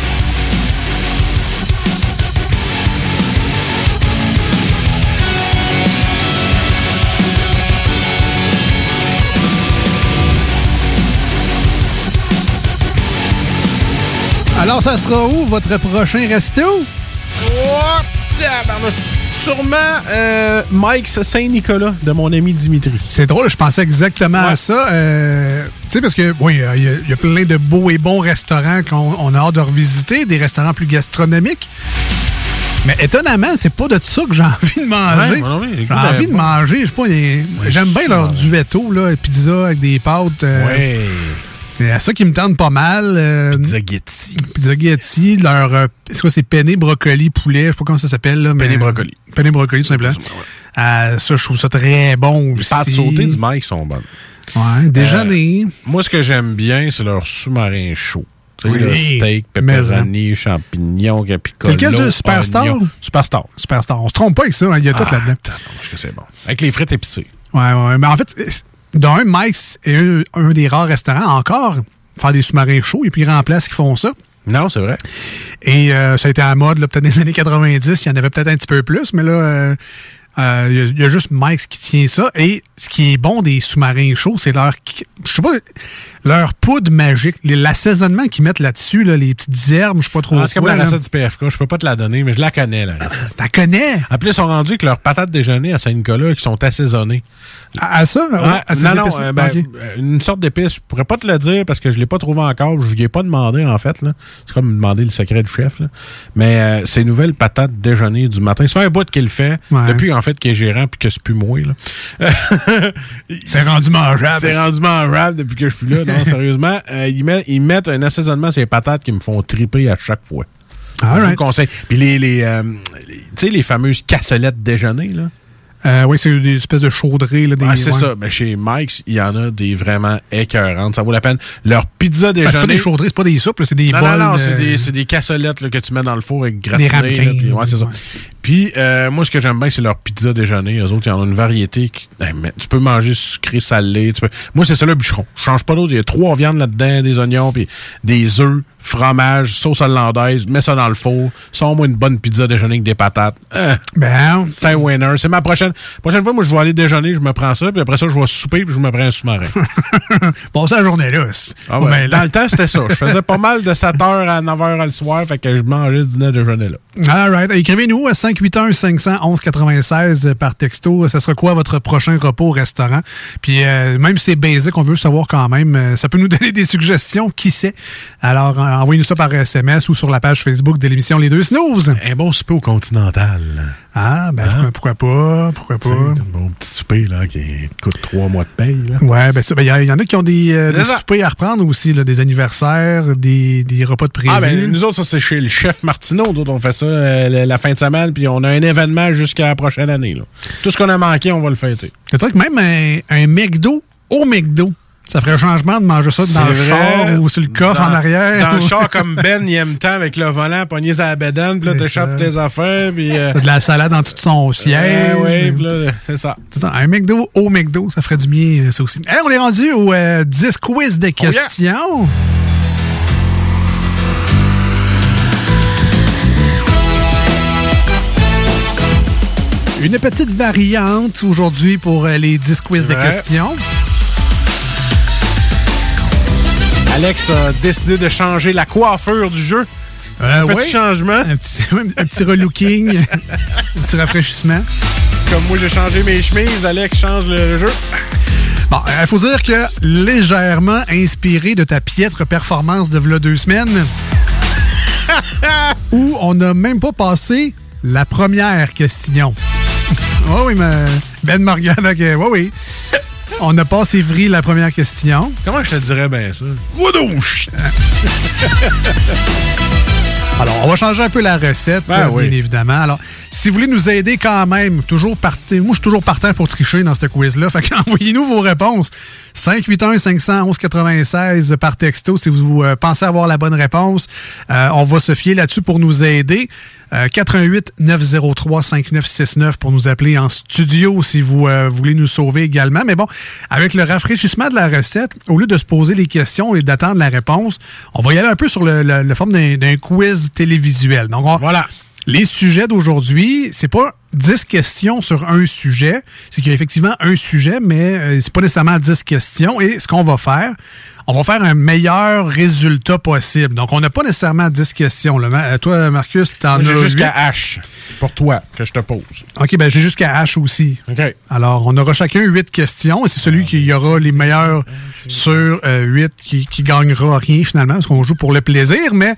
Alors, ça sera où? Votre prochain resto? Oh. Sûrement euh, Mike's Saint-Nicolas de mon ami Dimitri. C'est drôle, je pensais exactement à ça. Euh, tu sais, parce que, oui, euh, il y a- il y, a plein de beaux et bons restaurants qu'on on a hâte de revisiter, des restaurants plus gastronomiques. Mais étonnamment, c'est pas de ça que j'ai envie de manger. Ouais, j'ai envie de manger, je sais pas, j'aime bien leur duetto, là, pizza avec des pâtes. euh, Ouais. C'est à ça qui me tente pas mal. euh, Pizza Getty. Pizza Getty, leur. euh, c'est quoi, c'est penne brocoli poulet, je sais pas comment ça s'appelle. là, Penne brocoli. Penne brocoli, tout simplement. Euh, ça, je trouve ça très bon Les aussi. pâtes sautées du Mike sont bonnes. Ouais, déjeuner. Euh, moi, ce que j'aime bien, c'est leur sous-marin chaud. Oui, le steak, pepperoni, champignons, capicolo. C'est lequel de Superstar? oignon. Superstar. Superstar. On se trompe pas avec ça, hein, il y a tout Ah, là-dedans. tabarnouche que c'est bon. Avec les frites épicées. Ouais, ouais. Mais en fait, d'un, Mike's est un, un des rares restaurants encore faire des sous-marins chauds. A plus grand place qui font ça. Non, c'est vrai. Et euh, ça a été à la mode, peut-être dans les années 90. Il y en avait peut-être un petit peu plus, mais là, euh, euh, il y a- il y, a juste Mike's qui tient ça. Et ce qui est bon des sous-marins chauds, c'est leur, je sais pas, leur poudre magique, l'assaisonnement qu'ils mettent là-dessus, là, les petites herbes, je sais pas trop. Ah, c'est comme la là. recette du PFK. Je peux pas te la donner, mais je la connais, la. T'as connais? En plus, ils sont rendus que leurs patates déjeuner à Saint-Nicolas qui sont assaisonnées. À, à ça? À non, non, euh, ben, euh, une sorte d'épice. Je pourrais pas te le dire parce que je l'ai pas trouvé encore. Je lui ai pas demandé, en fait. C'est comme demander le secret du chef. là. Mais euh, ces nouvelles patates déjeuner du matin, fait un bout qu'il fait. Ouais. Depuis, en fait, qu'il est gérant puis que c'est plus moi. là. C'est rendu mangeable. C'est rendu mangeable depuis que je suis là. Non, sérieusement. Euh, ils, mettent, ils mettent un assaisonnement sur les patates qui me font triper à chaque fois. Vous right. le conseille. Puis les, les, euh, les- tu sais, les fameuses cassolettes déjeuner, là. Euh, oui, c'est des espèces de chaudrées. Là, des, Ouais, c'est ouais. ça. Ben, chez Mike's, il y en a des vraiment écœurantes. Ça vaut la peine. Leur pizza Ben, c'est pas déjeuner. des chaudrées, c'est pas des soupes, c'est des non, bols. non, non, c'est euh, des, c'est des cassolettes là, que tu mets dans le four avec gratiné. ramequins, là, puis- ouais, c'est ça. Puis, euh, moi, ce que j'aime bien, c'est leur pizza déjeuner. Eux autres, ils en ont une variété. Qui, hey, mais tu peux manger sucré, salé. Tu peux... Moi, c'est ça le bûcheron. Je change pas d'autre. Il y a trois viandes là-dedans, des oignons, puis des œufs, fromage, sauce hollandaise. Mets ça dans le four. Sors-moi une bonne pizza déjeuner avec des patates. Hein, Ben, c'est un winner. C'est ma prochaine. Prochaine fois, moi, je vais aller déjeuner, je me prends ça, puis après ça, je vais souper, puis je me prends un sous-marin. bon, ça, la journée là. Ah ouais. ben, là. Dans le temps, c'était ça. Je faisais pas mal de 7h à 9h le soir, fait que je mangeais ce dîner déjeuner là. All right. Écrivez-nous à 581-511-96 par texto. Ça sera quoi votre prochain repas au restaurant? Puis euh, même si c'est basic, on veut savoir quand même. euh, ça peut nous donner des suggestions, qui sait? Alors, euh, envoyez-nous ça par SMS ou sur la page Facebook de l'émission Les Deux Snooze. Un bon souper au Continental. Ah, ben Hein? pourquoi, pourquoi pas? Pourquoi pas? Un bon petit souper là, qui coûte trois mois de paye. Là. Ouais, ben ça, ben, il y, y en a qui ont des, euh, des C'est soupers à reprendre aussi, là, des anniversaires, des, des repas de prévu. Ah, ben nous autres, ça, c'est chez le chef Martineau. Nous autres, on fait ça euh, la, fin de semaine, puis puis on a un événement jusqu'à la prochaine année. là. Tout ce qu'on a manqué, on va le fêter. C'est vrai que même un, un McDo au McDo, ça ferait un changement de manger ça dans le vrai. char ou sur le coffre Dans- en arrière. Dans le char comme Ben, il aime tant avec le volant, pogner sa bédaine, puis là, t'échappes tes affaires, puis... euh, T'as de la salade dans tout son siège. ouais, puis là, c'est ça. C'est ça, un McDo au McDo, ça ferait du bien, euh, ça aussi. Hey, on est rendu au euh, 10 quiz de Oh, yeah. questions. Une petite variante aujourd'hui pour euh, les 10 quiz de questions. Alex a décidé de changer la coiffure du jeu. Euh, un petit ouais. changement. Un petit, un petit relooking, un petit rafraîchissement. Comme moi, j'ai changé mes chemises, Alex change le jeu. Bon, il faut dire que légèrement inspiré de ta piètre performance de v'là deux semaines, où on n'a même pas passé la première question. oh oui, mais Ben Morgan, ok, oui, oui. On a passé vrai la première question. Comment je te dirais bien ça? Wadouche! Alors, on va changer un peu la recette, Ben oui. bien évidemment. Alors, si vous voulez nous aider quand même, toujours partez. Moi, je suis toujours partant pour tricher dans ce quiz-là. Fait qu'envoyez-nous vos réponses. 581-511-96 par texto si vous euh, pensez avoir la bonne réponse. Euh, on va se fier là-dessus pour nous aider. Euh, 88 903 5969 pour nous appeler en studio si vous euh, voulez nous sauver également. Mais bon, avec le rafraîchissement de la recette, au lieu de se poser les questions et d'attendre la réponse, on va y aller un peu sur le, le- le forme d'un d'un quiz télévisuel. Donc, on- Voilà. Les sujets d'aujourd'hui, c'est pas 10 questions sur un sujet. C'est qu'il y a effectivement un sujet, mais euh, c'est pas nécessairement 10 questions. Et ce qu'on va faire, on va faire un meilleur résultat possible. Donc, on n'a pas nécessairement 10 questions. là. Euh, Toi, Marcus, t'en as J'ai huit. jusqu'à H pour toi que je te pose. OK, ben j'ai jusqu'à H aussi. OK. Alors, on aura chacun 8 questions et c'est celui qui aura les meilleurs sur 8 qui, qui gagnera rien finalement, parce qu'on joue pour le plaisir, mais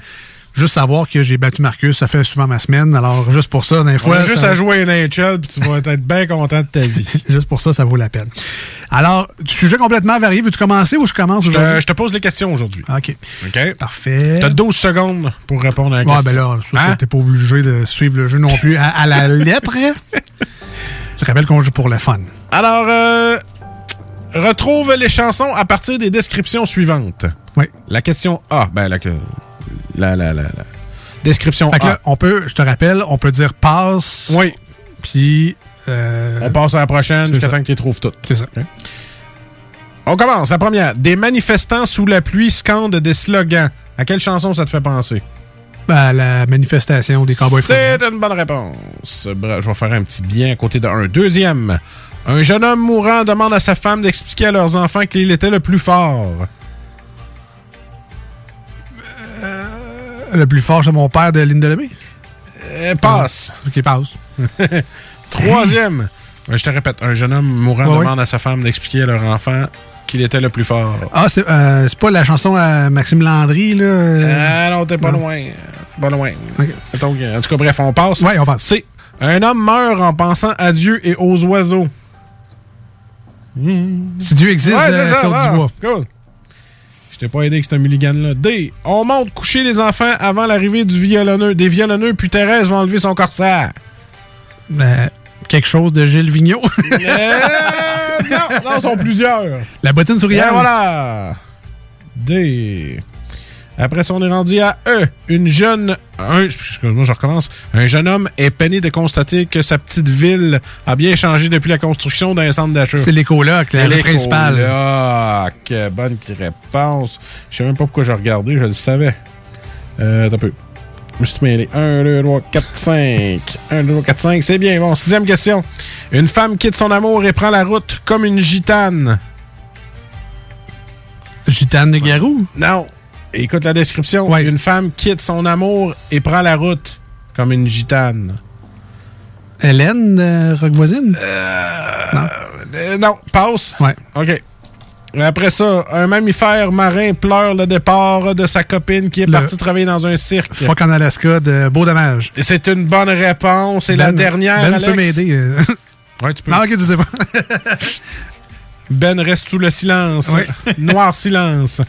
juste savoir que j'ai battu Marcus, ça fait souvent ma semaine. Alors, juste pour ça, On fois. juste ça- à jouer à NHL, puis tu vas être bien content de ta vie. Juste pour ça, ça vaut la peine. Alors, sujet complètement varié. Veux-tu commencer ou je commence Je te, aujourd'hui? je te pose les questions aujourd'hui. OK. OK? Parfait. T'as 12 secondes pour répondre à la Ouais, question. ben là, ça, Hein? t'es pas obligé de suivre le jeu non plus à, à la lettre. je rappelle qu'on joue pour le fun. Alors, euh, retrouve les chansons à partir des descriptions suivantes. Oui. La question A. Ben, la, que- la, la, la, la description Fait que A. là, on peut, je te rappelle, on peut dire passe. Oui. Puis. euh, On passe à la prochaine jusqu'à temps qu'ils trouvent toutes. C'est ça. On commence. La première. Des manifestants sous la pluie scandent des slogans. À quelle chanson ça te fait penser? ben, la manifestation des cowboys C'est une bonne réponse. Je vais faire un petit bien à côté de un. Deuxième. Un jeune homme mourant demande à sa femme d'expliquer à leurs enfants qu'il était le plus fort. Le plus fort, c'est mon père de Linda Lemay? Euh, passe. OK, passe. Troisième. Euh, Je te répète. Un jeune homme mourant Ouais, demande à sa femme d'expliquer à leur enfant qu'il était le plus fort. Ah, c'est euh, pas la chanson à Maxime Landry, là? euh? Ah non, t'es pas Non. loin. Pas loin. Donc, en tout cas, bref, on passe. Ouais, on passe. C'est un homme meurt en pensant à Dieu et aux oiseaux. Si Dieu existe, Ouais, c'est ça, Claude. Dubois. Cool. Je t'ai pas aidé avec ce mulligan-là. D. On monte coucher les enfants avant l'arrivée du violonneux. Des violonneux, puis Thérèse va enlever son corsaire. Ben, quelque chose de Gilles Vigneault? Euh, non, non, ils sont plusieurs. la bottine Et souriante. voilà. D. Après ça, on est rendu à E. Une jeune. Un, excuse-moi, je recommence. Un jeune homme est peiné de constater que sa petite ville a bien changé depuis la construction d'un centre d'achat. C'est l'écoloc, la rue principale. L'écoloc. Bonne réponse. Je sais même pas pourquoi j'ai regardé, je le savais. Euh, un peu. Je me suis mêlé. 1, 2, 3, 4, 5. 1, 2, 3, 4, 5. C'est bien. Bon, sixième question. Une femme quitte son amour et prend la route comme une gitane. Gitane de Garou? Non. Écoute la description. Une femme quitte son amour et prend la route comme une gitane. Hélène de Rock Voisine? Euh, non, passe. Ouais. OK. Après ça, un mammifère marin pleure le départ de sa copine qui est Le- partie travailler dans un cirque. Fuck en Alaska de Beau Dommage. C'est une bonne réponse. C'est la Ben- dernière. Ben, tu peux m'aider. euh. Ouais, tu peux. Non, ok, tu sais pas. Ben reste sous le silence? Noir silence.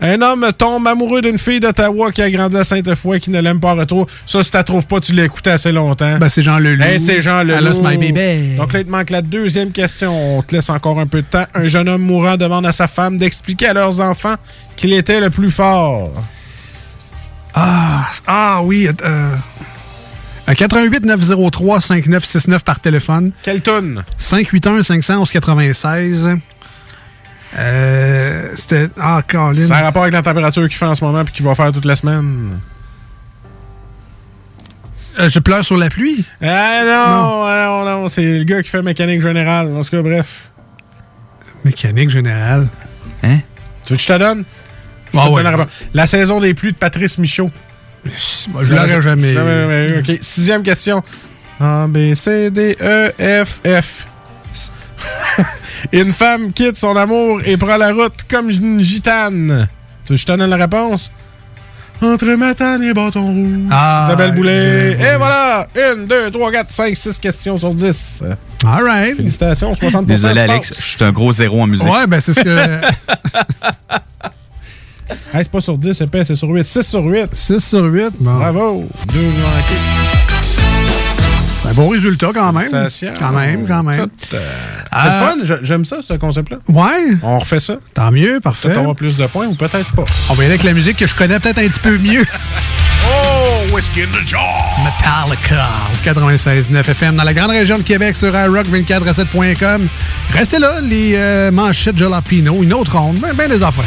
Un homme tombe amoureux d'une fille d'Ottawa qui a grandi à Sainte-Foy qui ne l'aime pas retour. Ça, si tu trouves pas, tu l'as écouté assez longtemps. Ben, c'est Jean Leloup. Hey, c'est Jean Leloup. I lost my baby. Donc là, il te manque la deuxième question. On te laisse encore un peu de temps. Un jeune homme mourant demande à sa femme d'expliquer à leurs enfants qu'il était le plus fort. Ah, ah oui. Euh, à 88 903 5969 par téléphone. Quelle tonne? 581 511 96. Euh, C'était. Ah, Colin. Ça a rapport avec la température qu'il fait en ce moment et qu'il va faire toute la semaine. Euh, je pleure sur la pluie? Ah non, non, non, c'est le gars qui fait mécanique générale. En tout cas, bref. Mécanique générale. Hein? Tu veux que je te donne? Je Ah te ouais. donne la saison des pluies de Patrice Michaud. je l'aurais jamais Je l'aurais jamais eu. OK. Sixième question. A, B, C, D, E, F, F. une femme quitte son amour et prend la route comme une gitane. Tu veux que je te donne la réponse? Entre Matane et Bâton Rouge. Ah, Isabelle Boulay. Isabelle Et voilà! Une, deux, trois, quatre, cinq, six questions sur dix. All right. Félicitations, 60 Désolé, de Alex, je suis un gros zéro en musique. Ouais, ben c'est ce que. Hey, c'est pas sur 10, c'est pas, c'est sur 8. 6 sur 8. 6 sur 8. Bon. Bravo. Deux manqués. Bon résultat quand même. Quand même, quand même. Euh. C'est le fun, j'aime ça, ce concept-là. Ouais. On refait ça. Tant mieux, parfait. Peut-être avoir plus de points ou peut-être pas. On va y aller avec la musique que je connais peut-être un petit peu mieux. Oh, Whiskey in the Jar! Metallica, au 96.9 FM dans la grande région de Québec sur iRock247.com. Restez là, les euh, manchettes Jalapino, une autre ronde, ben, ben des affaires.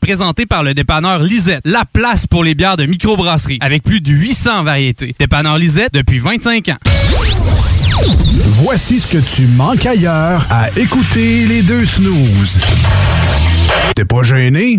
Présenté par le dépanneur Lisette, la place pour les bières de microbrasserie, avec plus de 800 variétés. Dépanneur Lisette depuis 25 ans. Voici ce que tu manques ailleurs à écouter les deux snooze. T'es pas gêné?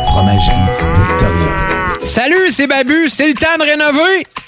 Fromagerie Victoria. Salut, c'est Babu, c'est le temps de rénover.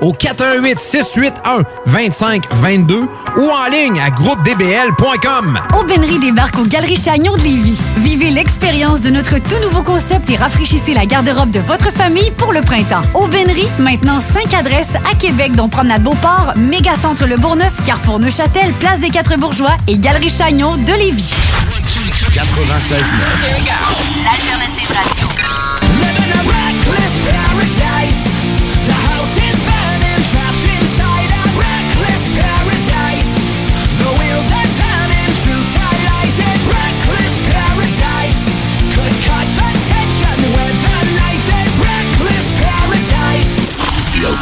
au 418 681 2522 ou en ligne à groupedbl.com. Aubainerie débarque aux Galeries Chagnon de Lévis. Vivez l'expérience de notre tout nouveau concept et rafraîchissez la garde-robe de votre famille pour le printemps. Aubainerie, maintenant 5 adresses à Québec, dont Promenade Beauport, Mégacentre Le Bourgneuf, Carrefour Neuchâtel, Place des Quatre Bourgeois et Galerie Chagnon de Lévis. 96.9. L'alternative radio.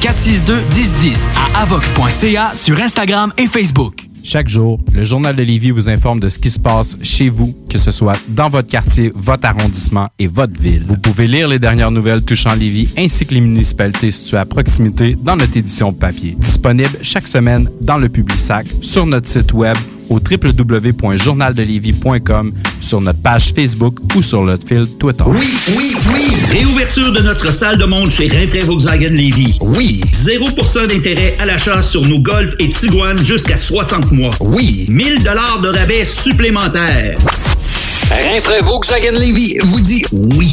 462 1010 à avoc.ca sur Instagram et Facebook. Chaque jour, le Journal de Lévis vous informe de ce qui se passe chez vous, que ce soit dans votre quartier, votre arrondissement et votre ville. Vous pouvez lire les dernières nouvelles touchant Lévis ainsi que les municipalités situées à proximité dans notre édition papier. Disponible chaque semaine dans le Publisac, sur notre site web au www.journaldelévis.com, sur notre page Facebook ou sur notre fil Twitter. Oui, oui, oui! Réouverture de notre salle de monde chez Rinfraie Volkswagen Lévis. Oui! 0% d'intérêt à l'achat sur nos Golf et Tiguan jusqu'à 60 mois. Oui! 1000 dollars de rabais supplémentaires. Rinfraie Volkswagen Levy vous dit oui.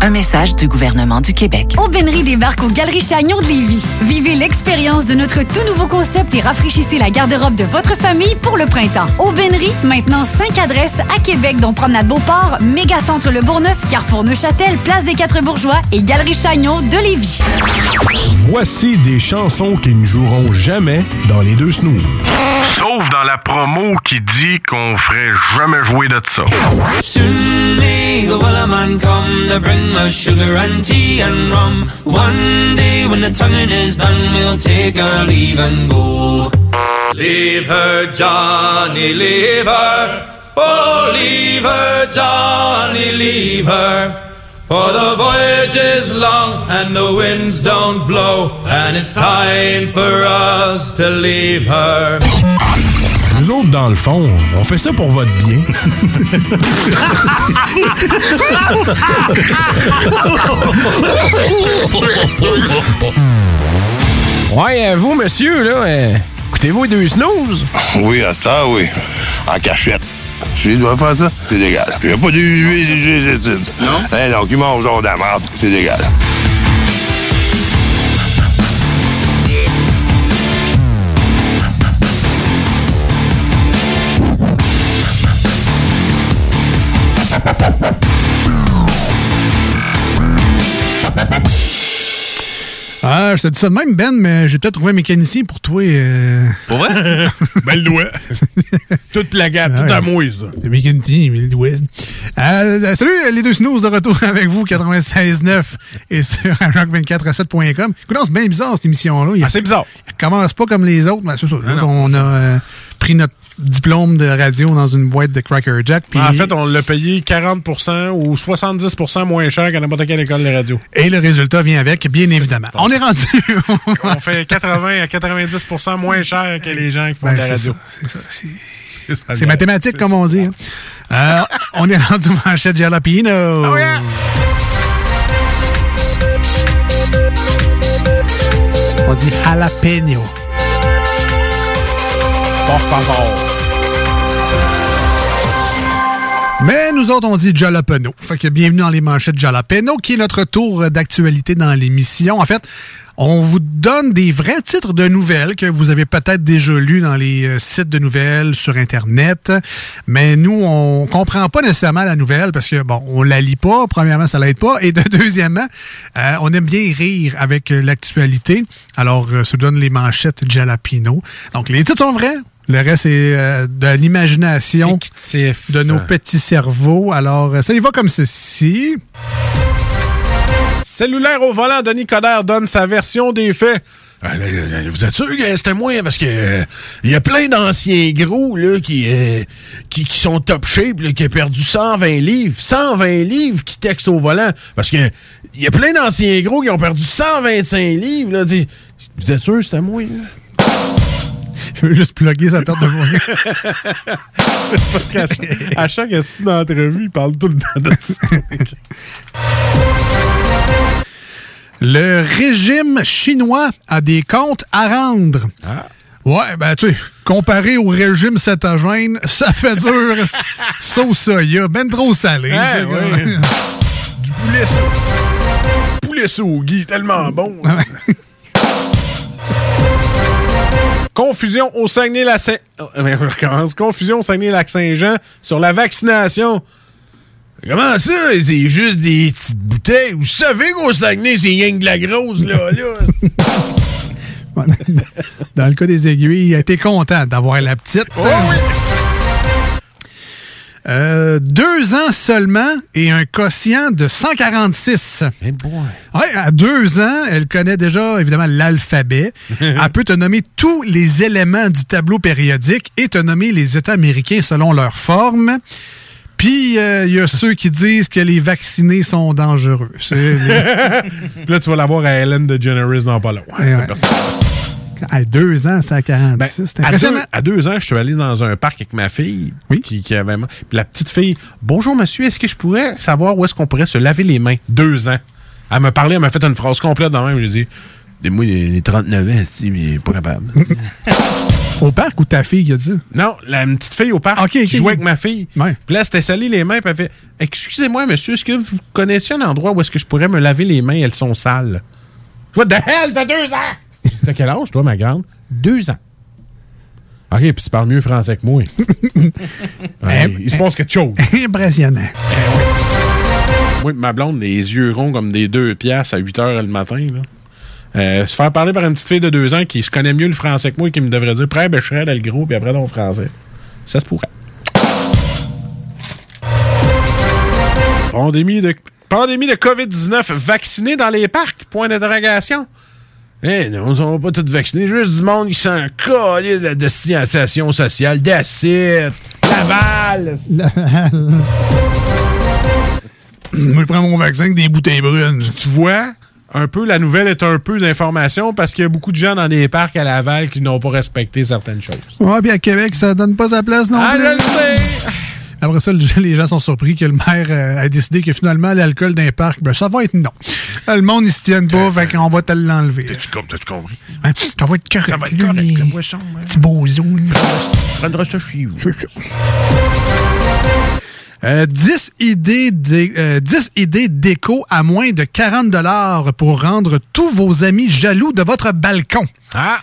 Un message du gouvernement du Québec. Aubainerie débarque aux Galeries Chagnon de Lévis. Vivez l'expérience de notre tout nouveau concept et rafraîchissez la garde-robe de votre famille pour le printemps. Aubainerie, maintenant 5 adresses à Québec, dont Promenade Beauport, Mégacentre Le Bourgneuf, Carrefour Neuchâtel, Place des Quatre Bourgeois et Galerie Chagnon de Lévis. Voici des chansons qui ne joueront jamais dans les deux snooze. Sauf dans la promo qui dit qu'on ferait jamais jouer de ça. The sugar and tea and rum. One day when the tonguing is done, we'll take our leave and go. Leave her, Johnny, leave her. Oh, leave her, Johnny, leave her. For the voyage is long and the winds don't blow, and it's time for us to leave her. Nous autres, dans le fond, on fait ça pour votre bien. Ouais, euh, vous, monsieur, là, euh, écoutez-vous les deux snooze? Oui, à ça, oui. En cachette. Si je dois faire ça, c'est légal. Il n'y a pas de huile, Non? Eh non, qui mange genre de la merde, c'est légal. Je te dis ça de même, Ben, mais j'ai peut-être trouvé un mécanicien pour toi. euh. Pour vrai? ben, le doigt. Toute la gamme, tout à moi, ça. Le mécanicien, mais le doigt. Euh, salut, les deux snooze de retour avec vous, 96.9 et sur rock247.com. Écoute, c'est bien bizarre, cette émission-là. Ah, c'est bizarre. Elle commence pas comme les autres, mais c'est ça. On a euh, pris notre diplôme de radio dans une boîte de Cracker Jack. En fait, on l'a payé 40% ou 70% moins cher qu'à n'importe quelle école de radio. Et le résultat vient avec, bien évidemment. On est rendu. on fait 80 à 90% moins cher que les gens qui font Ben, de la c'est radio. c'est mathématique, comme on dit. hein. Euh, on est rendu manchette Jalapino. Oh, On dit jalapeno. Por favor. Mais nous autres, on dit Jalapeno. Fait bienvenue dans les manchettes Jalapeno, qui est notre tour d'actualité dans l'émission. En fait, on vous donne des vrais titres de nouvelles que vous avez peut-être déjà lus dans les euh, sites de nouvelles sur Internet. Mais nous, on comprend pas nécessairement la nouvelle parce que, bon, on la lit pas. Premièrement, ça l'aide pas. Et de, deuxièmement, euh, on aime bien rire avec euh, l'actualité. Alors, ça donne les manchettes Jalapino. Donc, les titres sont vrais. Le reste, c'est euh, de l'imagination de nos petits cerveaux. Alors, euh, ça y va comme ceci. Cellulaire au volant, Denis Coderre donne sa version des faits. Là, Vous êtes sûr que c'était moi? Parce que euh, il y a plein d'anciens gros là, qui, euh, qui, qui sont top shape, là, qui ont perdu 120 livres. 120 livres qui textent au volant. Parce que il y a plein d'anciens gros qui ont perdu 125 livres. Là, vous êtes sûr que c'était moi? là? Je veux juste plugger sa perte de qu'à à chaque esti d'entrevue, il parle tout le temps de ça. Le régime chinois a des comptes à rendre. Ouais, ben tu sais, comparé au régime cétogène, ça fait dur. Sauce soya, ben trop salé. Ah, c'est ouais. Du poulet sau. Poulet tellement bon. Confusion au Saguenay-Lac-Saint... Oh. Confusion au Saguenay-Lac-Saint-Jean sur la vaccination. Comment ça? C'est juste des petites bouteilles? Vous savez qu'au Saguenay, c'est rien que de la grosse, là. là. Dans le cas des aiguilles, il a été content d'avoir la petite. Euh, deux ans seulement et un quotient de 146. Ouais, à deux ans, elle connaît déjà évidemment l'alphabet. elle peut te nommer tous les éléments du tableau périodique et te nommer les États américains selon leur forme. Puis, euh, il y a ceux qui disent que les vaccinés sont dangereux. Puis là, tu vas l'avoir à Ellen DeGeneres dans pas long. Ouais, ouais. À deux ans, c'est à 46. Ben, à, deux, impressionnant. à deux ans, je suis allé dans un parc avec ma fille. Qui, qui avait. Puis la petite fille, bonjour monsieur, est-ce que je pourrais savoir où est-ce qu'on pourrait se laver les mains? Deux ans. Elle m'a parlé, elle m'a fait une phrase complète dans même. J'ai dit, dis-moi les, les 39 ans, si, mais pas capable. Au parc ou ta fille a dit? Non, la petite fille au parc qui jouait avec ma fille. Puis là, elle s'était salée les mains, puis elle fait, excusez-moi monsieur, est-ce que vous connaissez un endroit où est-ce que je pourrais me laver les mains? Elles sont sales. What the hell, t'as deux ans? T'as quel âge, toi, ma grande? Deux ans. OK, puis tu parles mieux français que moi. Ouais, il se passe quelque chose. Impressionnant. Moi, ma blonde, les yeux ronds comme des deux piastres à 8 heures le matin. Là. Euh, se faire parler par une petite fille de deux ans qui se connaît mieux le français que moi et qui me devrait dire Prêt, ben, je serais le gros, puis après, dans le français. Ça se pourrait. Pandémie de, pandémie de COVID-19 vacciné dans les parcs? Point d'interrogation. Eh non, ils sont pas tous vaccinés, juste du monde qui s'en colle de la destination sociale, d'acide, Laval. Moi, je prends mon vaccin avec des bouteilles brunes. Tu vois, un peu, la nouvelle est un peu d'information parce qu'il y a beaucoup de gens dans des parcs à Laval qui n'ont pas respecté certaines choses. Ouais, puis à Québec, ça donne pas sa place non Ah, plus. je le sais! Après ça, le- les gens sont surpris que le maire euh, a décidé que finalement, l'alcool d'un parc, ben, ça va être non. Euh, Le monde, ils se tiennent pas, fait qu'on va te l'enlever. T'as-tu com- t'as-tu compris? Hein, Ça va être correct. Ça va être correct, les la boisson. hein. Prendra ça chez vous. Euh, 10 idées dé- euh, 10 idées déco à moins de 40 pour rendre tous vos amis jaloux de votre balcon. Ah!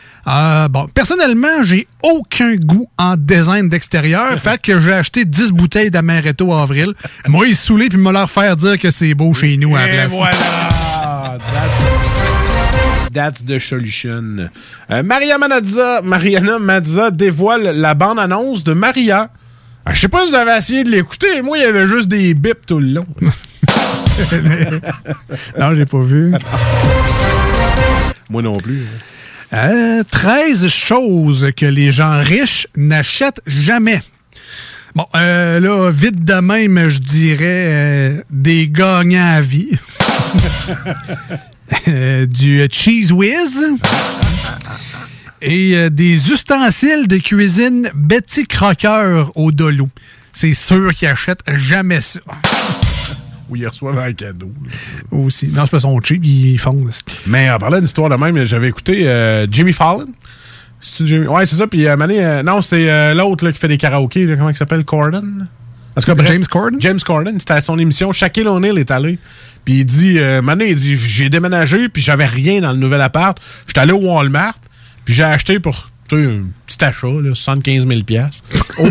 bon, personnellement, j'ai aucun goût en design d'extérieur. fait que j'ai acheté 10 bouteilles d'amaretto avril. Moi, ils saoulé puis me leur faire dire que c'est beau chez nous à la Et place. voilà! That's, that's the solution. Euh, Maria Manazza, Mariana Mazza dévoile la bande-annonce de Maria. Ah, je sais pas si vous avez essayé de l'écouter. Moi, il y avait juste des bips tout le long. non, j'ai pas vu. Moi non plus. Euh, 13 choses que les gens riches n'achètent jamais. Bon, euh, là, vite de même, je dirais euh, des gagnants à vie. Euh, du Cheese Whiz. Et euh, des ustensiles de cuisine Betty Crocker au Dolou. C'est sûr qu'ils achètent jamais ça. Ou ils reçoivent un cadeau. Aussi. Non, c'est pas son cheap, ils font. Mais en parlant d'histoire de même, j'avais écouté euh, Jimmy Fallon. Jimmy? Ouais, c'est ça. Puis euh, Mané, euh, non, c'était l'autre qui fait des karaokés. là, comment il s'appelle? Corden? Cas, bref, James Corden? James Corden. C'était à son émission. Shaquille O'Neal est allé. Puis il dit, euh, Mané, il dit, j'ai déménagé, puis j'avais rien dans le nouvel appart. J'étais allé au Walmart, puis j'ai acheté pour un petit achat, là, 75 000 piastres. au,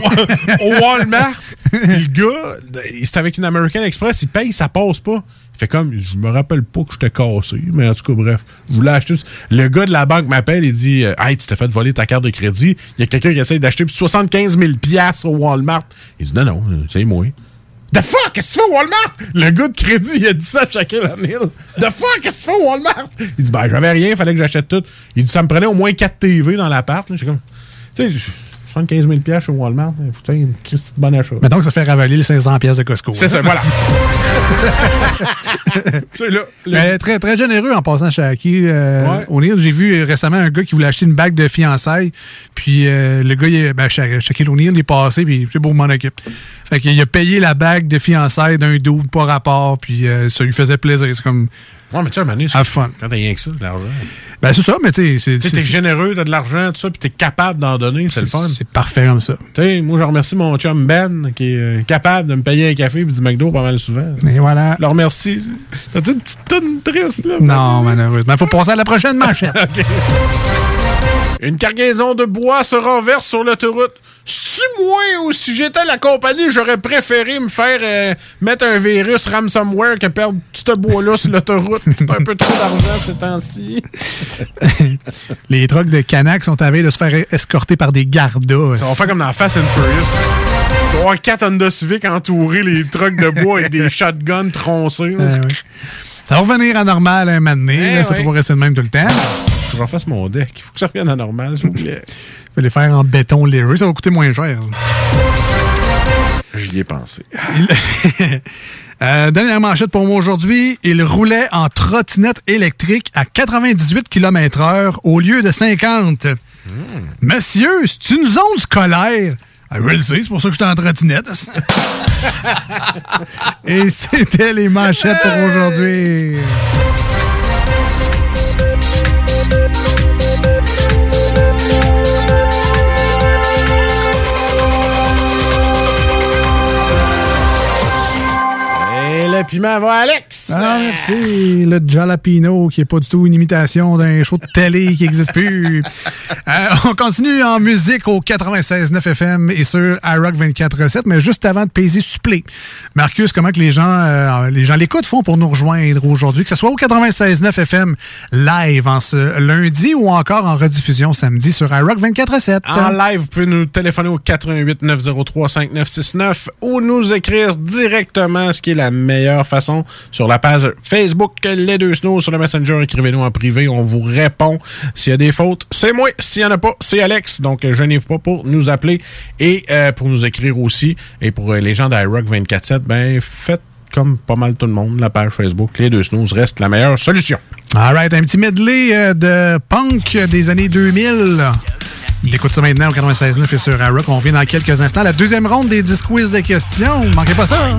au Walmart. Le gars, c'était avec une American Express, il paye, ça passe pas. Il fait comme, je me rappelle pas que j'étais cassé, mais en tout cas, bref, je voulais acheter. Le gars de la banque m'appelle et dit euh, Hey, tu t'es fait voler ta carte de crédit. Il y a quelqu'un qui essaie d'acheter 75 000 piastres au Walmart. Il dit Non, non, euh, c'est moi. The fuck, qu'est-ce que tu fais au Walmart? Le gars de crédit, il a dit ça à Shaquille O'Neal. The fuck, qu'est-ce que tu fais au Walmart? Il dit, ben, j'avais rien, fallait que j'achète tout. Il dit, ça me prenait au moins 4 TV dans l'appart. J'ai comme, tu sais, 75 000 piastres chez Walmart, il faut une petite bonne achat. Mettons que ça fait ravaler les 500 pièces de Costco. C'est ça, voilà. Là. Mais très, très généreux en passant chez Aki. Ouais. O'Neal. J'ai vu euh, récemment un gars qui voulait acheter une bague de fiançailles. Puis euh, le gars, il, est- ben, Sha- Shaquille O'Neal, il est passé, puis c'est beau, m'en occupe. Fait qu'il a payé la bague de fiançailles d'un dude, pas rapport, puis euh, ça lui faisait plaisir. C'est comme. Ouais, mais tu sais, Mané, Have fun. quand t'as rien que ça, de l'argent. Ben, c'est ça, mais tu sais, c'est- Tu sais, t'es c'est. généreux, t'as de l'argent, tout ça, puis t'es capable d'en donner, c'est le fun. C'est parfait comme ça. Tu sais, moi, je remercie mon chum Ben, qui est euh, capable de me payer un café et du McDo pas mal souvent. Et voilà. Je le remercie. T'as-tu une petite tonne triste, là? Non, malheureusement. Faut passer à la prochaine manchette. Une cargaison de bois se renverse sur l'autoroute. C'est-tu moi ou si j'étais la compagnie, j'aurais préféré me faire euh, mettre un virus ransomware que perdre tout ce bois-là sur l'autoroute? C'est un peu trop d'argent ces temps-ci. Les trucks de Canac sont à veille de se faire escorter par des gardas. Ça va faire comme dans Fast and Furious. Il va y avoir quatre Honda Civic entourés, les trucks de bois et des shotguns troncés. Ah oui. Ça va revenir à normal un moment donné. Eh là, ça oui. peut pas rester de même tout le temps. Faut que je refasse mon deck. Il faut que ça revienne à normal, s'il vous plaît. Les faire en béton léreux. Ça va coûter moins cher. J'y ai pensé. Euh, dernière manchette pour moi aujourd'hui. Il roulait en trottinette électrique à 98 km/h au lieu de 50. Monsieur, c'est une zone scolaire. Ah, je le sais, c'est pour ça que j'étais en trottinette. Et c'était les manchettes pour aujourd'hui. Piment va Alex! Ah, merci. Le jalapino, qui est pas du tout une imitation d'un show de télé qui n'existe plus. Euh, on continue en musique au 96.9 FM et sur iRock 24.7, mais juste avant de peser supplé. Marcus, comment que les gens euh, les gens l'écoutent font pour nous rejoindre aujourd'hui, que ce soit au 96.9 FM live en ce lundi ou encore en rediffusion samedi sur iRock 24.7. En live, vous pouvez nous téléphoner au 88 903 5969 ou nous écrire directement, ce qui est la meilleure façon, sur la page Facebook Les Deux Snows sur le Messenger. Écrivez-nous en privé, on vous répond. S'il y a des fautes, c'est moi. S'il n'y en a pas, c'est Alex. Donc, euh, gênez-vous pas pour nous appeler et euh, pour nous écrire aussi. Et pour euh, les gens d'iRock 24-7, ben, faites comme pas mal tout le monde, la page Facebook Les Deux Snooze reste la meilleure solution. All right, un petit medley de punk des années 2000. Écoute ça maintenant au 96.9 et sur iRock. On revient dans quelques instants. La deuxième ronde des 10 quiz de questions. Manquez pas ça. hein?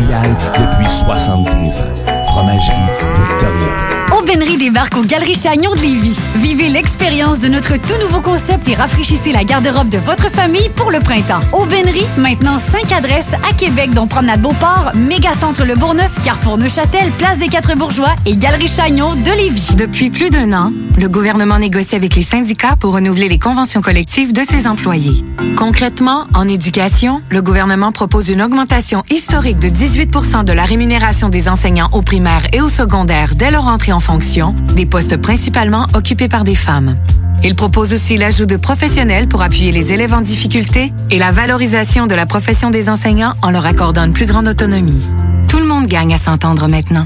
depuis 73 ans. Fromagerie Victoria. Aubainerie débarque aux Galeries Chagnon de Lévis. Vivez l'expérience de notre tout nouveau concept et rafraîchissez la garde-robe de votre famille pour le printemps. Aubainerie, maintenant 5 adresses à Québec, dont Promenade Beauport, Mégacentre Le Bourgneuf, Carrefour Neuchâtel, Place des Quatre Bourgeois et Galerie Chagnon de Lévis. Depuis plus d'un an, le gouvernement négocie avec les syndicats pour renouveler les conventions collectives de ses employés. Concrètement, en éducation, le gouvernement propose une augmentation historique de 18% de la rémunération des enseignants au primaire et au secondaire dès leur entrée en des postes principalement occupés par des femmes. Il propose aussi l'ajout de professionnels pour appuyer les élèves en difficulté et la valorisation de la profession des enseignants en leur accordant une plus grande autonomie. Tout le monde gagne à s'entendre maintenant.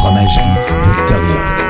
Fromagerie Victoria.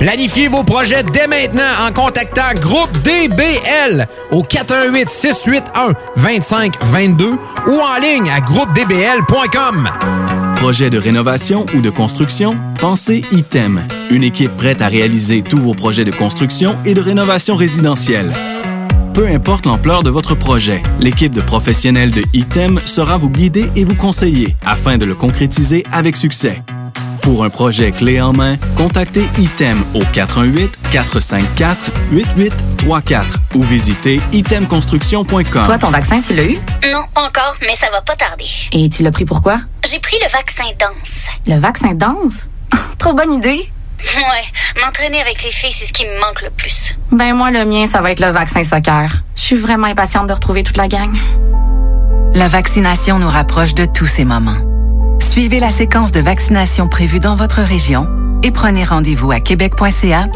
Planifiez vos projets dès maintenant en contactant Groupe DBL au 418 681 2522 ou en ligne à groupedbl.com. Projet de rénovation ou de construction? Pensez ITEM, une équipe prête à réaliser tous vos projets de construction et de rénovation résidentielle. Peu importe l'ampleur de votre projet, l'équipe de professionnels de ITEM sera vous guider et vous conseiller afin de le concrétiser avec succès. Pour un projet clé en main, contactez ITEM au 418-454-8834 ou visitez itemconstruction.com. Toi, ton vaccin, tu l'as eu? Non, encore, mais ça va pas tarder. Et tu l'as pris pourquoi? J'ai pris le vaccin danse. Le vaccin danse? Trop bonne idée! Ouais, m'entraîner avec les filles, c'est ce qui me manque le plus. Ben moi, le mien, ça va être le vaccin soccer. Je suis vraiment impatiente de retrouver toute la gang. La vaccination nous rapproche de tous ces moments. Suivez la séquence de vaccination prévue dans votre région et prenez rendez-vous à québec.ca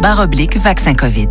vaccin COVID.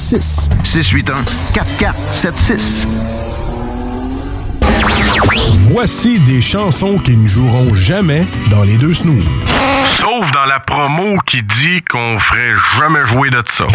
681 4476 Voici des chansons qui ne joueront jamais dans les deux snooze. Sauf dans la promo qui dit qu'on ferait jamais jouer de ça.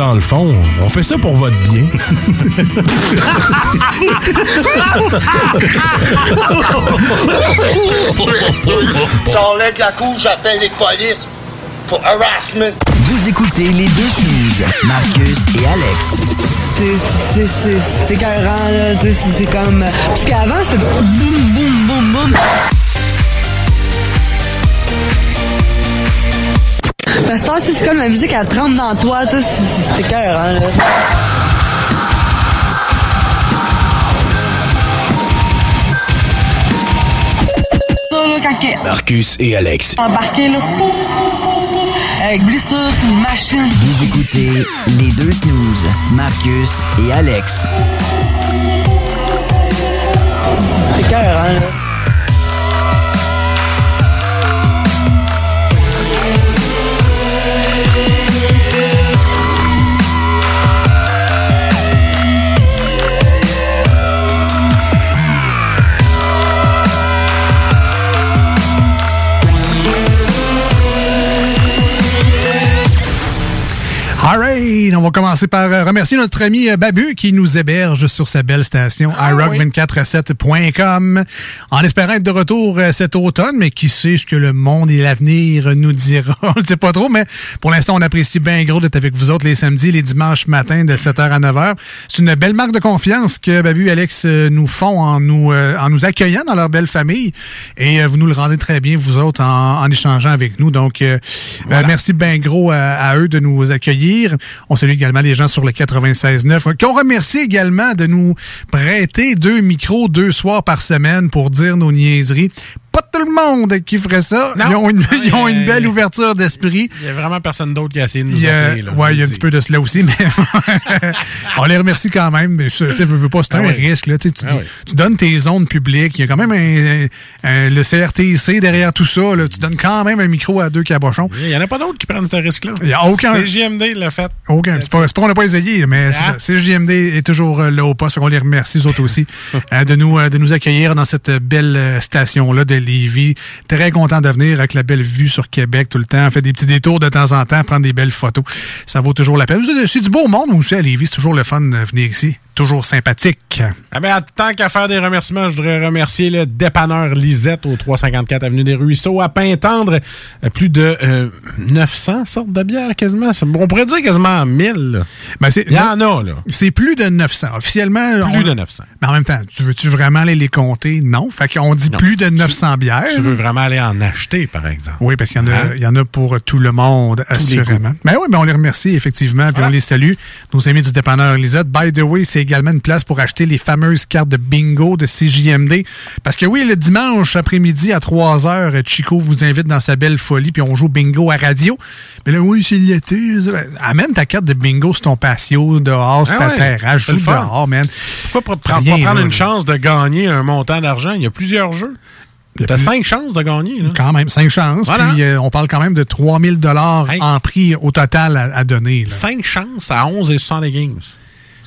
Dans le fond, on fait ça pour votre bien. T'enlèves la couche, j'appelle les polices pour harassment. Vous écoutez les deux snooze, Marcus et Alex. C'est- écœurant, là. c'est comme. Parce qu'avant, c'était boum, boum, boum, boum. Parce que c'est comme la musique, elle trempe dans toi, tu sais. c'est- C'est écœurant, là. Ça, là, quand que- Marcus et Alex. embarqué, là. Avec glissure sur une machine. Vous écoutez les deux snooze, Marcus et Alex. C'est écœurant, là. On va commencer par euh, remercier notre ami euh, Babu qui nous héberge sur sa belle station iRock247.com en espérant être de retour euh, cet automne, mais qui sait ce que le monde et l'avenir nous dira? On ne sait pas trop, mais pour l'instant, on apprécie bien gros d'être avec vous autres les samedis, les dimanches matins de 7h à 9h. C'est une belle marque de confiance que Babu et Alex nous font en nous, en nous accueillant dans leur belle famille et vous nous le rendez très bien, vous autres, en, en échangeant avec nous. Donc, euh, euh, merci bien gros à, à eux de nous accueillir. On salue également les gens sur le 96.9 qu'on remercie également de nous prêter deux micros deux soirs par semaine pour dire nos niaiseries. Pas tout le monde qui ferait ça. Ils ont une, ils ont une belle ouverture d'esprit. Il y a vraiment personne d'autre qui a essayé de nous Il y a, appeler. là, ouais, il y a un petit peu de cela aussi, mais on les remercie quand même. Mais tu veux, veux pas, c'est Ah un risque. Là, tu, Ah tu donnes tes zones publiques. Il y a quand même un, un- le CRTC derrière tout ça. Là. Tu donnes quand même un micro à deux cabochons. Il n'y en a pas d'autres qui prennent ce risque-là. Il y a aucun- C'est JMD l'a fait. Aucun. C'est pas, qu'on n'a pas essayé, mais Ah. c'est. CJMD est toujours euh, là au poste. On les remercie, eux autres aussi, euh, de, nous, euh, de nous accueillir dans cette belle station-là de Lévis. Très content de venir avec la belle vue sur Québec tout le temps. On fait des petits détours de temps en temps, prendre des belles photos. Ça vaut toujours la peine. C'est du beau monde aussi à Lévis. C'est toujours le fun de venir ici. Toujours sympathique. Ah ben, tant qu'à faire des remerciements, je voudrais remercier le dépanneur Lisette au 354 Avenue des Ruisseaux à Pintendre. Euh, Plus de euh, 900 sortes de bières quasiment. On pourrait dire quasiment 1000. là. Ben, c'est- Il y en a, là. C'est plus de 900. Officiellement. Plus on- de 900. Mais en même temps, tu veux-tu vraiment aller les compter? Non. Fait qu'on dit Non. plus de 900 bières. Tu veux vraiment aller en acheter, par exemple. Oui, parce qu'il y, en a- Hein? il y en a pour tout le monde, Tous assurément. Mais oui, ben on les remercie, effectivement, puis on les salue. Nos amis du dépanneur Lisette. By the way, c'est c'est également une place pour acheter les fameuses cartes de bingo de CJMD. Parce que oui, le dimanche après-midi à 3 h, Chico vous invite dans sa belle folie, puis on joue bingo à radio. Mais là, oui, c'est l'été. Amène ta carte de bingo sur ton patio, dehors, sur Ah ta c'est joue dehors, man. Pourquoi pas, Rien, pas prendre une chance de gagner un montant d'argent? Il y a plusieurs jeux. T'as cinq chances de gagner. Là. Quand même, cinq chances. Voilà. Puis euh, on parle quand même de 3000 dollars en prix au total à, à donner. là. Cinq chances à 11 et 60 games.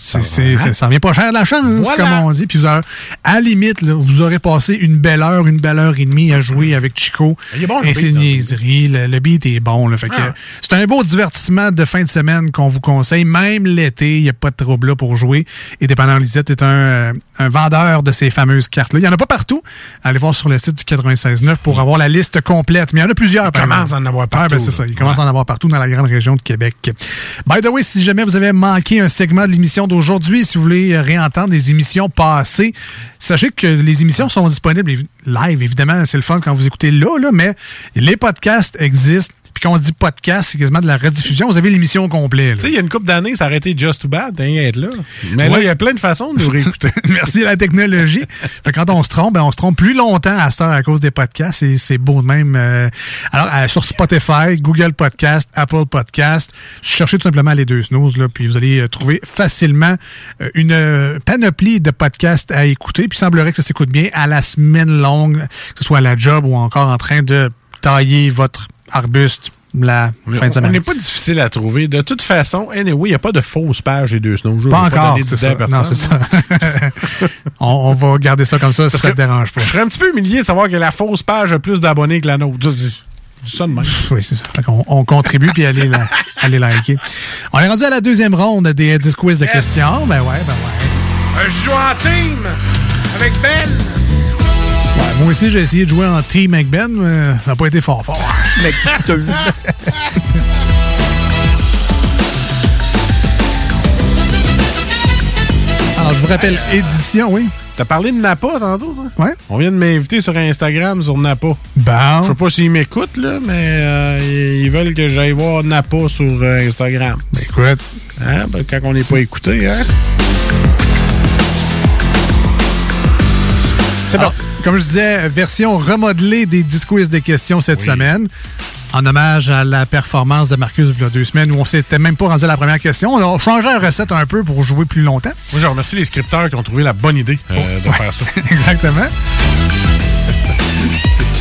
C'est, c'est- c'est- ça revient pas cher de la chance, Voilà. comme on dit. Puis vous aurez- à la limite, là, vous aurez passé une belle heure, une belle heure et demie à jouer avec Chico. Il est bon, le Et beat, là. niaiserie. Le, le beat est bon. Là, fait que, Ah. c'est un beau divertissement de fin de semaine qu'on vous conseille. Même l'été, il n'y a pas de trouble là pour jouer. Et Dépendant Lisette est un, euh, un vendeur de ces fameuses cartes-là. Il n'y en a pas partout. Allez voir sur le site du 96.9 pour avoir la liste complète. Mais il y en a plusieurs. Il commence à en avoir partout, ben, c'est ça. Il commence à en avoir partout dans la grande région de Québec. By the way, si jamais vous avez manqué un segment de l'émission d'aujourd'hui, si vous voulez réentendre des émissions passées, sachez que les émissions sont disponibles live. Évidemment, c'est le fun quand vous écoutez là, là mais les podcasts existent. Puis quand on dit podcast, c'est quasiment de la rediffusion. Vous avez l'émission complète. Tu sais, il y a une couple d'années, ça aurait été Just Too Bad d'être être là. Mais là, il y a plein de façons de nous réécouter. Merci à la technologie. Fait que quand on se trompe, ben, on se trompe plus longtemps à cette heure à cause des podcasts. Et c'est beau de même. Euh, alors, euh, sur Spotify, Google Podcast, Apple Podcast, cherchez tout simplement les deux snooze, là, puis vous allez euh, trouver facilement euh, une panoplie de podcasts à écouter. Puis il semblerait que ça s'écoute bien à la semaine longue, que ce soit à la job ou encore en train de tailler votre arbuste la fin de On semaine. n'est pas difficile à trouver. De toute façon, anyway, il n'y a pas de fausse page des deux snows. Je Pas encore, à ça. Non, c'est ça. on, on va garder ça comme ça si ça te que dérange pas. Je serais un petit peu humilié de savoir que la fausse page a plus d'abonnés que la nôtre. Ça de même. Oui, c'est ça. On, contribue puis allez, la- allez liker. On est rendu à la deuxième ronde des 10 quiz de questions. Ben ouais, ben ouais. Euh, Je joue en team avec Ben. Ouais, moi aussi, j'ai essayé de jouer en team avec Ben, mais ça n'a pas été fort fort. Alors, je vous rappelle, édition, oui. T'as parlé de Napa tantôt, toi? Ouais. On vient de m'inviter sur Instagram sur Napa. Bon. Je sais pas s'ils m'écoutent, là, mais euh, ils ils veulent que j'aille voir Napa sur euh, Instagram. Écoute. Hein? Ben, quand on n'est pas écouté, hein? C'est Alors, parti. Comme je disais, version remodelée des 10 quiz de questions cette semaine. En hommage à la performance de Marcus il y a deux semaines où on s'était même pas rendu à la première question. On a changé la recette un peu pour jouer plus longtemps. Moi, je remercie les scripteurs qui ont trouvé la bonne idée euh, de faire ça. Exactement.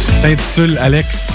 Ça s'intitule Alex,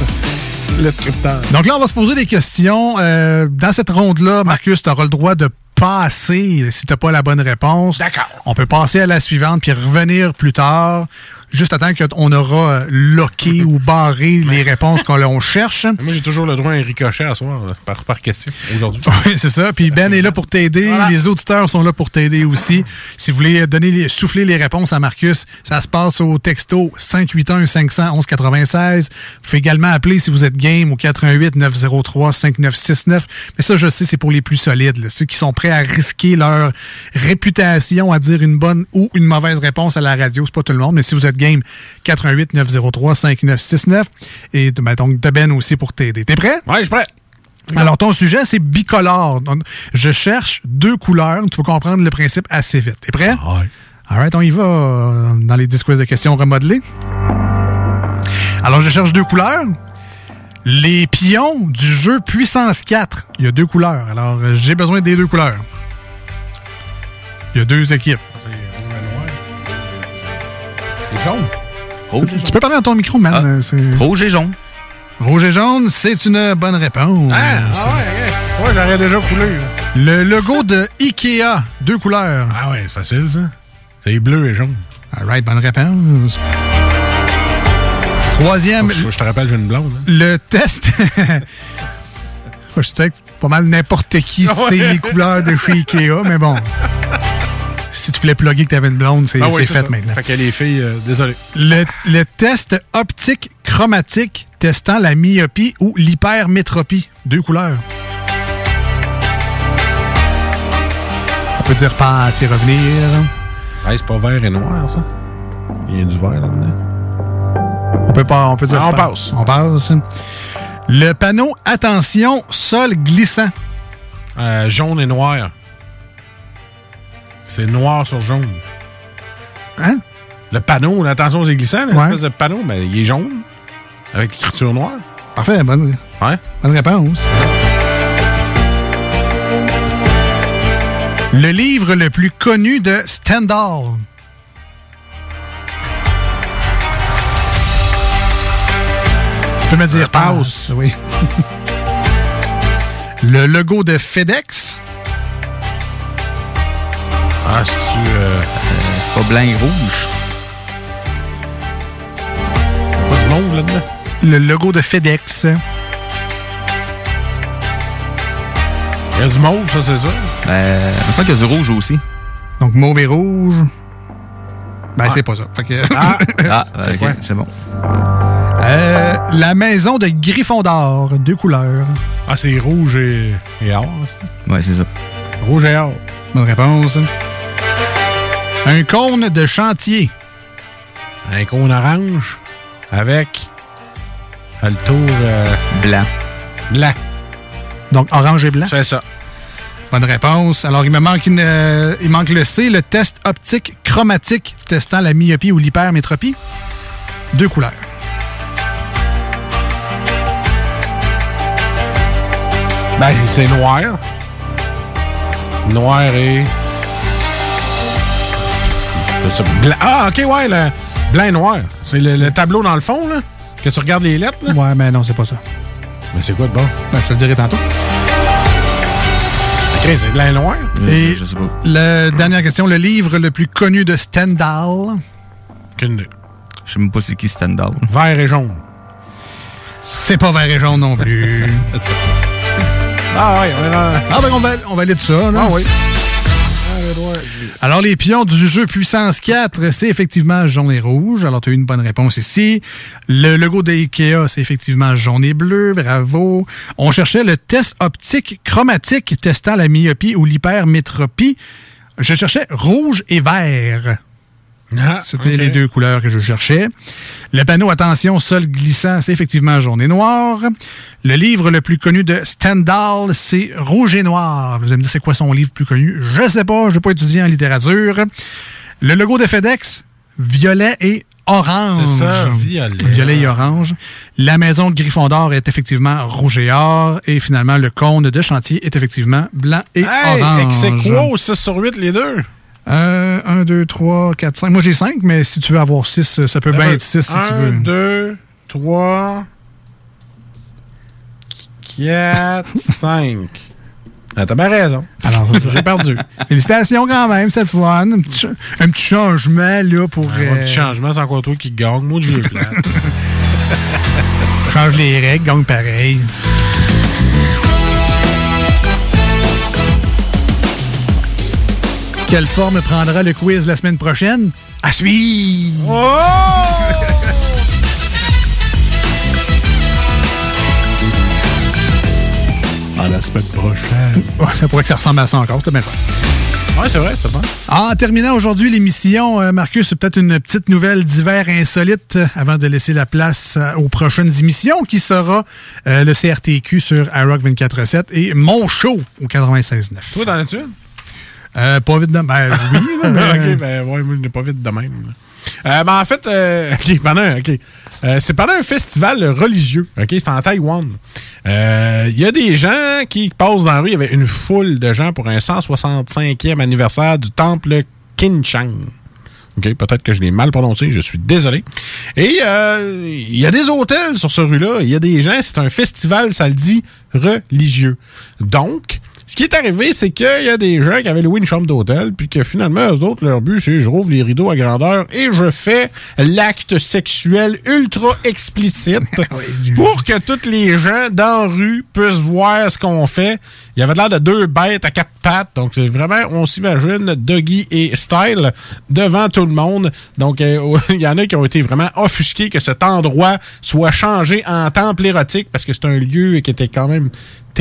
le scripteur. Donc là, on va se poser des questions. Euh, dans cette ronde-là, Marcus, tu auras le droit de passer si tu n'as pas la bonne réponse. D'accord. On peut passer à la suivante puis revenir plus tard. Juste à temps qu'on aura euh, loqué ou barré les réponses qu'on on cherche. Moi, j'ai toujours le droit à un ricochet à soir, là, par, par question, aujourd'hui. Oui, c'est ça. Puis Ben est là pour t'aider. Les auditeurs sont là pour t'aider aussi. Si vous voulez donner les, souffler les réponses à Marcus, ça se passe au texto 581 511 96. Vous pouvez également appeler si vous êtes game au 88 903 5969. Mais ça, je sais, c'est pour les plus solides, là. ceux qui sont prêts à risquer leur réputation à dire une bonne ou une mauvaise réponse à la radio. C'est pas tout le monde, mais si vous êtes game, 88 903 5969. Et ben, donc, de Ben aussi pour t'aider. T'es prêt? Ouais, je suis prêt. Alors, ton sujet, c'est bicolore. Donc, je cherche deux couleurs. Tu vas comprendre le principe assez vite. T'es prêt? Ouais. All right, on y va euh, dans les 10 quiz de questions remodelées. Alors, je cherche deux couleurs. Les pions du jeu Puissance 4. Il y a deux couleurs. Alors, euh, j'ai besoin des deux couleurs. Il y a deux équipes. C'est jaune. Tu peux parler dans ton micro, man. Euh, c'est- Rouge et jaune. Rouge et jaune, c'est une bonne réponse. Ah, ah ouais, ouais. Ouais, j'aurais déjà coulé. là. Le logo de Ikea, deux couleurs. Ah ouais, c'est facile, ça. C'est bleu et jaune. All right, bonne réponse. Troisième, Je, je te rappelle, j'ai une blonde. hein. le test. Je sais que pas mal n'importe qui Ah ouais. sait les couleurs de chez Ikea, mais bon. Si tu voulais plugger que tu avais une blonde, c'est Ah fait ça. maintenant. Fait que les filles, euh, désolé. Le, le test optique chromatique testant la myopie ou l'hypermétropie. Deux couleurs. On peut dire passe et revenir. Ah, c'est pas vert et noir, ça. Il y a du vert là-dedans. On peut pas, on peut dire Ah, on pas- passe. On passe. Le panneau attention sol glissant. Euh, jaune et noir. C'est noir sur jaune. Hein? Le panneau, attention, c'est glissant, Ouais. l'espèce de panneau, mais il est jaune. Avec l'écriture noire. Parfait, bonne, Ouais. bonne réponse. Le livre le plus connu de Stendhal. Tu peux me dire passe, oui. Le logo de FedEx. Ah, c'est-tu. euh, c'est pas blanc et rouge. Pas du monde là-dedans? Le logo de FedEx. Il y a du mauve, ça, c'est ça? Ben, il me semble qu'il y a du rouge aussi. Donc mauve et rouge. Ben, c'est pas ça. Fait que- Ah, Ah, C'est ok, quoi? c'est bon. Euh, la maison de Gryffondor, deux couleurs. Ah, c'est rouge et, et or. ça? Ouais, c'est ça. Rouge et or. Bonne réponse. Un cône de chantier. Un cône orange avec le tour euh, Blanc. blanc. Donc orange et blanc? C'est ça. Bonne réponse. Alors, il me manque une, euh, il manque le C, le test optique chromatique testant la myopie ou l'hypermétropie. Deux couleurs. Ben, c'est noir. Noir et. Ah, ok, ouais, le blanc et noir. C'est le, le tableau dans le fond, là. Que tu regardes les lettres, là? Ouais, mais non, c'est pas ça. Mais c'est quoi de bon? Ben, je te le dirai tantôt. Ok, c'est blanc et noir. Et Je sais pas. la dernière question, le livre le plus connu de Stendhal? Qu'une idée. Je sais même pas c'est qui Stendhal. Vert et jaune. C'est pas vert et jaune non plus. Ah, ouais, ouais. Ah, ben, on, va, on valide ça. Là. Ah, oui. Alors, les pions du jeu Puissance 4, c'est effectivement jaune et rouge. Alors, tu as eu une bonne réponse ici. Le logo de Ikea, c'est effectivement jaune et bleu. Bravo. On cherchait le test optique chromatique testant la myopie ou l'hypermétropie. Je cherchais rouge et vert. Ah, C'était les deux couleurs que je cherchais. Le panneau Attention, sol glissant, c'est effectivement jaune et noir. Le livre le plus connu de Stendhal, c'est Rouge et Noir. Vous allez me dire, c'est quoi son livre plus connu? Je sais pas, je n'ai pas étudié en littérature. Le logo de FedEx, violet et orange. C'est ça, violet. Violet et orange. La maison de Gryffondor est effectivement rouge et or. Et finalement, le cône de chantier est effectivement blanc et Hey, orange. c'est quoi au 6 sur 8, les deux? Euh, 1, 2, 3, 4, 5. Moi, j'ai 5, mais si tu veux avoir 6, ça peut bien être 6 si tu veux. 1, 2, 3, 4, 5. Ah, T'as bien raison. Alors, j'ai perdu. Félicitations quand même, c'est le fun. Un petit, un petit changement, là, pour... Un euh, petit changement, c'est encore toi qui gagne. Moi, je l'ai plate. change les règles, gagne pareil. Quelle forme prendra le quiz la semaine prochaine? À suivre! À la semaine prochaine. Ça pourrait que ça ressemble à ça encore, c'est bien. Ouais, c'est vrai, c'est bon. En terminant aujourd'hui l'émission, euh, Marcus, c'est peut-être une petite nouvelle d'hiver insolite euh, avant de laisser la place euh, aux prochaines émissions qui sera euh, le CRTQ sur iRock 24.7 et mon show au 96.9. Toi, t'en as-tu une? Euh, pas vite de... Ben oui, mais... ok, ben ouais, moi, pas vite de même. Euh, ben, en fait, euh, pendant. Euh, c'est pendant un festival religieux. Ok, c'est en Taïwan. Euh, Il y a des gens qui passent dans la rue. Il y avait une foule de gens pour un 165e anniversaire du temple Kinchang. OK, peut-être que je l'ai mal prononcé, je suis désolé. Et euh, il y a des hôtels sur ce rue-là, il y a des gens, c'est un festival, ça le dit, religieux. Donc, ce qui est arrivé, c'est qu'il y a des gens qui avaient loué une chambre d'hôtel, puis que finalement, eux autres, leur but, c'est je rouvre les rideaux à grandeur et je fais l'acte sexuel ultra explicite pour que tous les gens dans la rue puissent voir ce qu'on fait. Il y avait l'air de deux bêtes à quatre pattes, donc vraiment, on s'imagine, Doggy et Style devant tout le monde. Donc, euh, il y en a qui ont été vraiment offusqués que cet endroit soit changé en temple érotique parce que c'est un lieu qui était quand même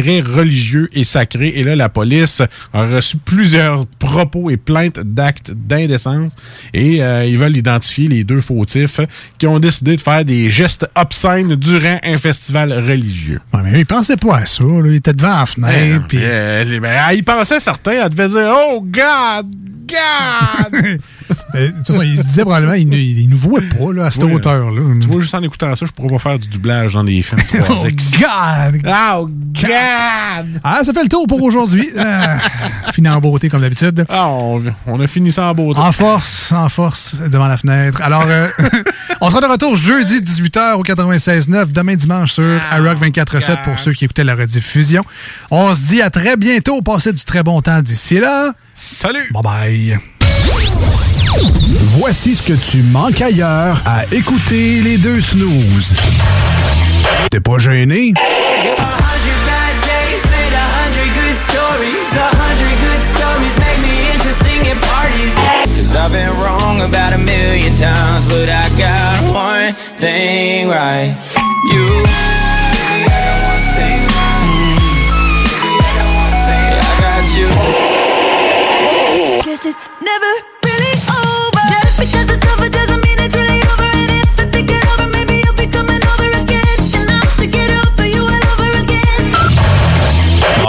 très religieux et sacré. Et là, la police a reçu plusieurs propos et plaintes d'actes d'indécence. Et euh, ils veulent identifier les deux fautifs qui ont décidé de faire des gestes obscènes durant un festival religieux. Ouais, mais il pensait pas à ça. Là. Il était devant la fenêtre. puis- Euh, les- ben, ils pensaient certains, elle devait dire Oh God, God! Euh, de toute façon, il se disait probablement, il ne il nous voit pas là, à cette Oui, hauteur-là. Tu vois, juste en écoutant ça, je pourrais pas faire du doublage dans les films 3X. Oh, God! Oh, God! Ah, ça fait le tour pour aujourd'hui. Euh, fini en beauté comme d'habitude. Ah, on, on a fini ça en beauté. En force, en force, devant la fenêtre. Alors, euh, on sera de retour jeudi 18h au 96.9, demain dimanche sur iRock 24.7 pour ceux qui écoutaient la rediffusion. On se dit à très bientôt. Passez du très bon temps d'ici là. Salut! Bye bye. Voici ce que tu manques ailleurs à écouter les deux snooze. T'es pas gêné? Cause I've been wrong about a million times, but I got one thing right. You. Baby, I got one thing wrong. Baby, I got one thing. I got you. Guess it's never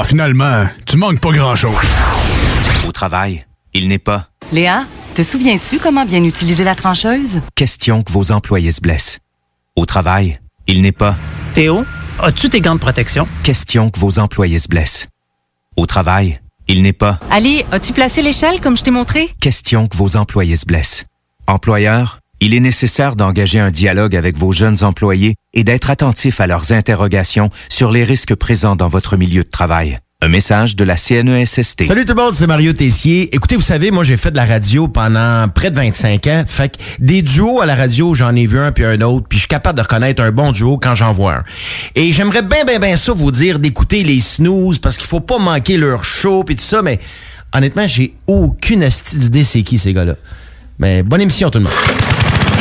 finalement, tu manques pas grand-chose. Au travail, il n'est pas Léa, te souviens-tu comment bien utiliser la trancheuse? question que vos employés se blessent. Au travail, il n'est pas Théo, as-tu tes gants de protection? question que vos employés se blessent. Au travail, il n'est pas Ali, as-tu placé l'échelle comme je t'ai montré? question que vos employés se blessent. Employeur, il est nécessaire d'engager un dialogue avec vos jeunes employés et d'être attentif à leurs interrogations sur les risques présents dans votre milieu de travail. Un message de la CNESST. Salut tout le monde, c'est Mario Tessier. Écoutez, vous savez, moi j'ai fait de la radio pendant près de 25 ans. Fait que des duos à la radio, j'en ai vu un puis un autre, puis je suis capable de reconnaître un bon duo quand j'en vois un. Et j'aimerais bien, bien, bien ça vous dire d'écouter les snooze parce qu'il faut pas manquer leur show puis tout ça, mais honnêtement, j'ai aucune astuce d'idée c'est qui ces gars-là. Mais bonne émission tout le monde.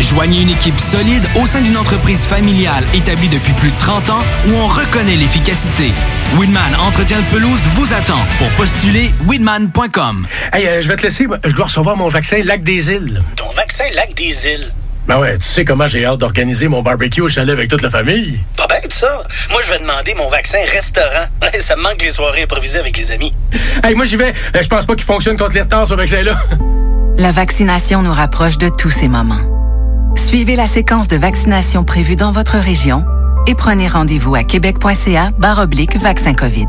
Joignez une équipe solide au sein d'une entreprise familiale établie depuis plus de 30 ans où on reconnaît l'efficacité. Weedman Entretien de pelouse vous attend. Pour postuler, weedman.com. Hey, euh, je vais te laisser. Je dois recevoir mon vaccin Lac des Îles. Ton vaccin Lac des Îles? Ben ouais, tu sais comment j'ai hâte d'organiser mon barbecue au chalet avec toute la famille. Pas bête, ça. Moi, je vais demander mon vaccin restaurant. ça me manque les soirées improvisées avec les amis. Hey, moi, j'y vais. Euh, Je pense pas qu'il fonctionne contre les retards, ce vaccin-là. La vaccination nous rapproche de tous ces moments. Suivez la séquence de vaccination prévue dans votre région et prenez rendez-vous à québec.ca barre oblique vaccin COVID.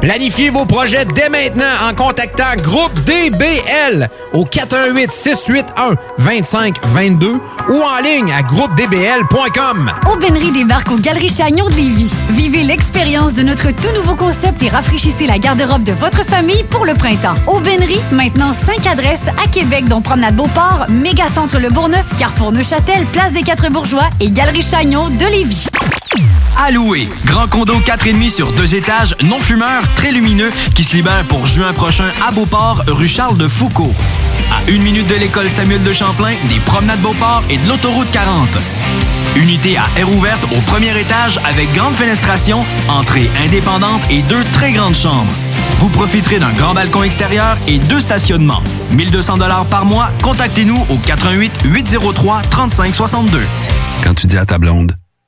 Planifiez vos projets dès maintenant en contactant Groupe DBL au 418 681 2522 ou en ligne à groupedbl.com. Aubainerie débarque aux Galeries Chagnon de Lévis. Vivez l'expérience de notre tout nouveau concept et rafraîchissez la garde-robe de votre famille pour le printemps. Aubainerie, maintenant 5 adresses à Québec, dont Promenade Beauport, Mégacentre Le Bourgneuf, Carrefour Neuchâtel, Place des Quatre Bourgeois et Galerie Chagnon de Lévis. À louer. Grand condo 4,5 sur deux étages, non fumeur, très lumineux, qui se libère pour juin prochain à Beauport, rue Charles de Foucault. À une minute de l'école Samuel de Champlain, des promenades Beauport et de l'autoroute 40. Unité à air ouverte au premier étage avec grande fenestration, entrée indépendante et deux très grandes chambres. Vous profiterez d'un grand balcon extérieur et deux stationnements. 1200 dollars par mois. Contactez-nous au 88 803 3562. Quand tu dis à ta blonde,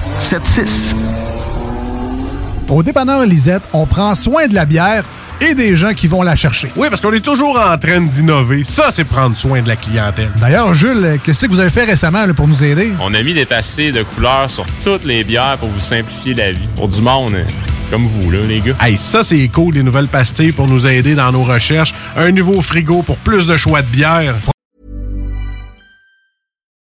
681 4476. Au dépanneur Lisette, on prend soin de la bière et des gens qui vont la chercher. Oui, parce qu'on est toujours en train d'innover. Ça, c'est prendre soin de la clientèle. D'ailleurs, Jules, qu'est-ce que vous avez fait récemment là, pour nous aider? On a mis des passés de couleurs sur toutes les bières pour vous simplifier la vie. Pour du monde comme vous, là, les gars. Hey, ça, c'est cool, des nouvelles pastilles pour nous aider dans nos recherches. Un nouveau frigo pour plus de choix de bière.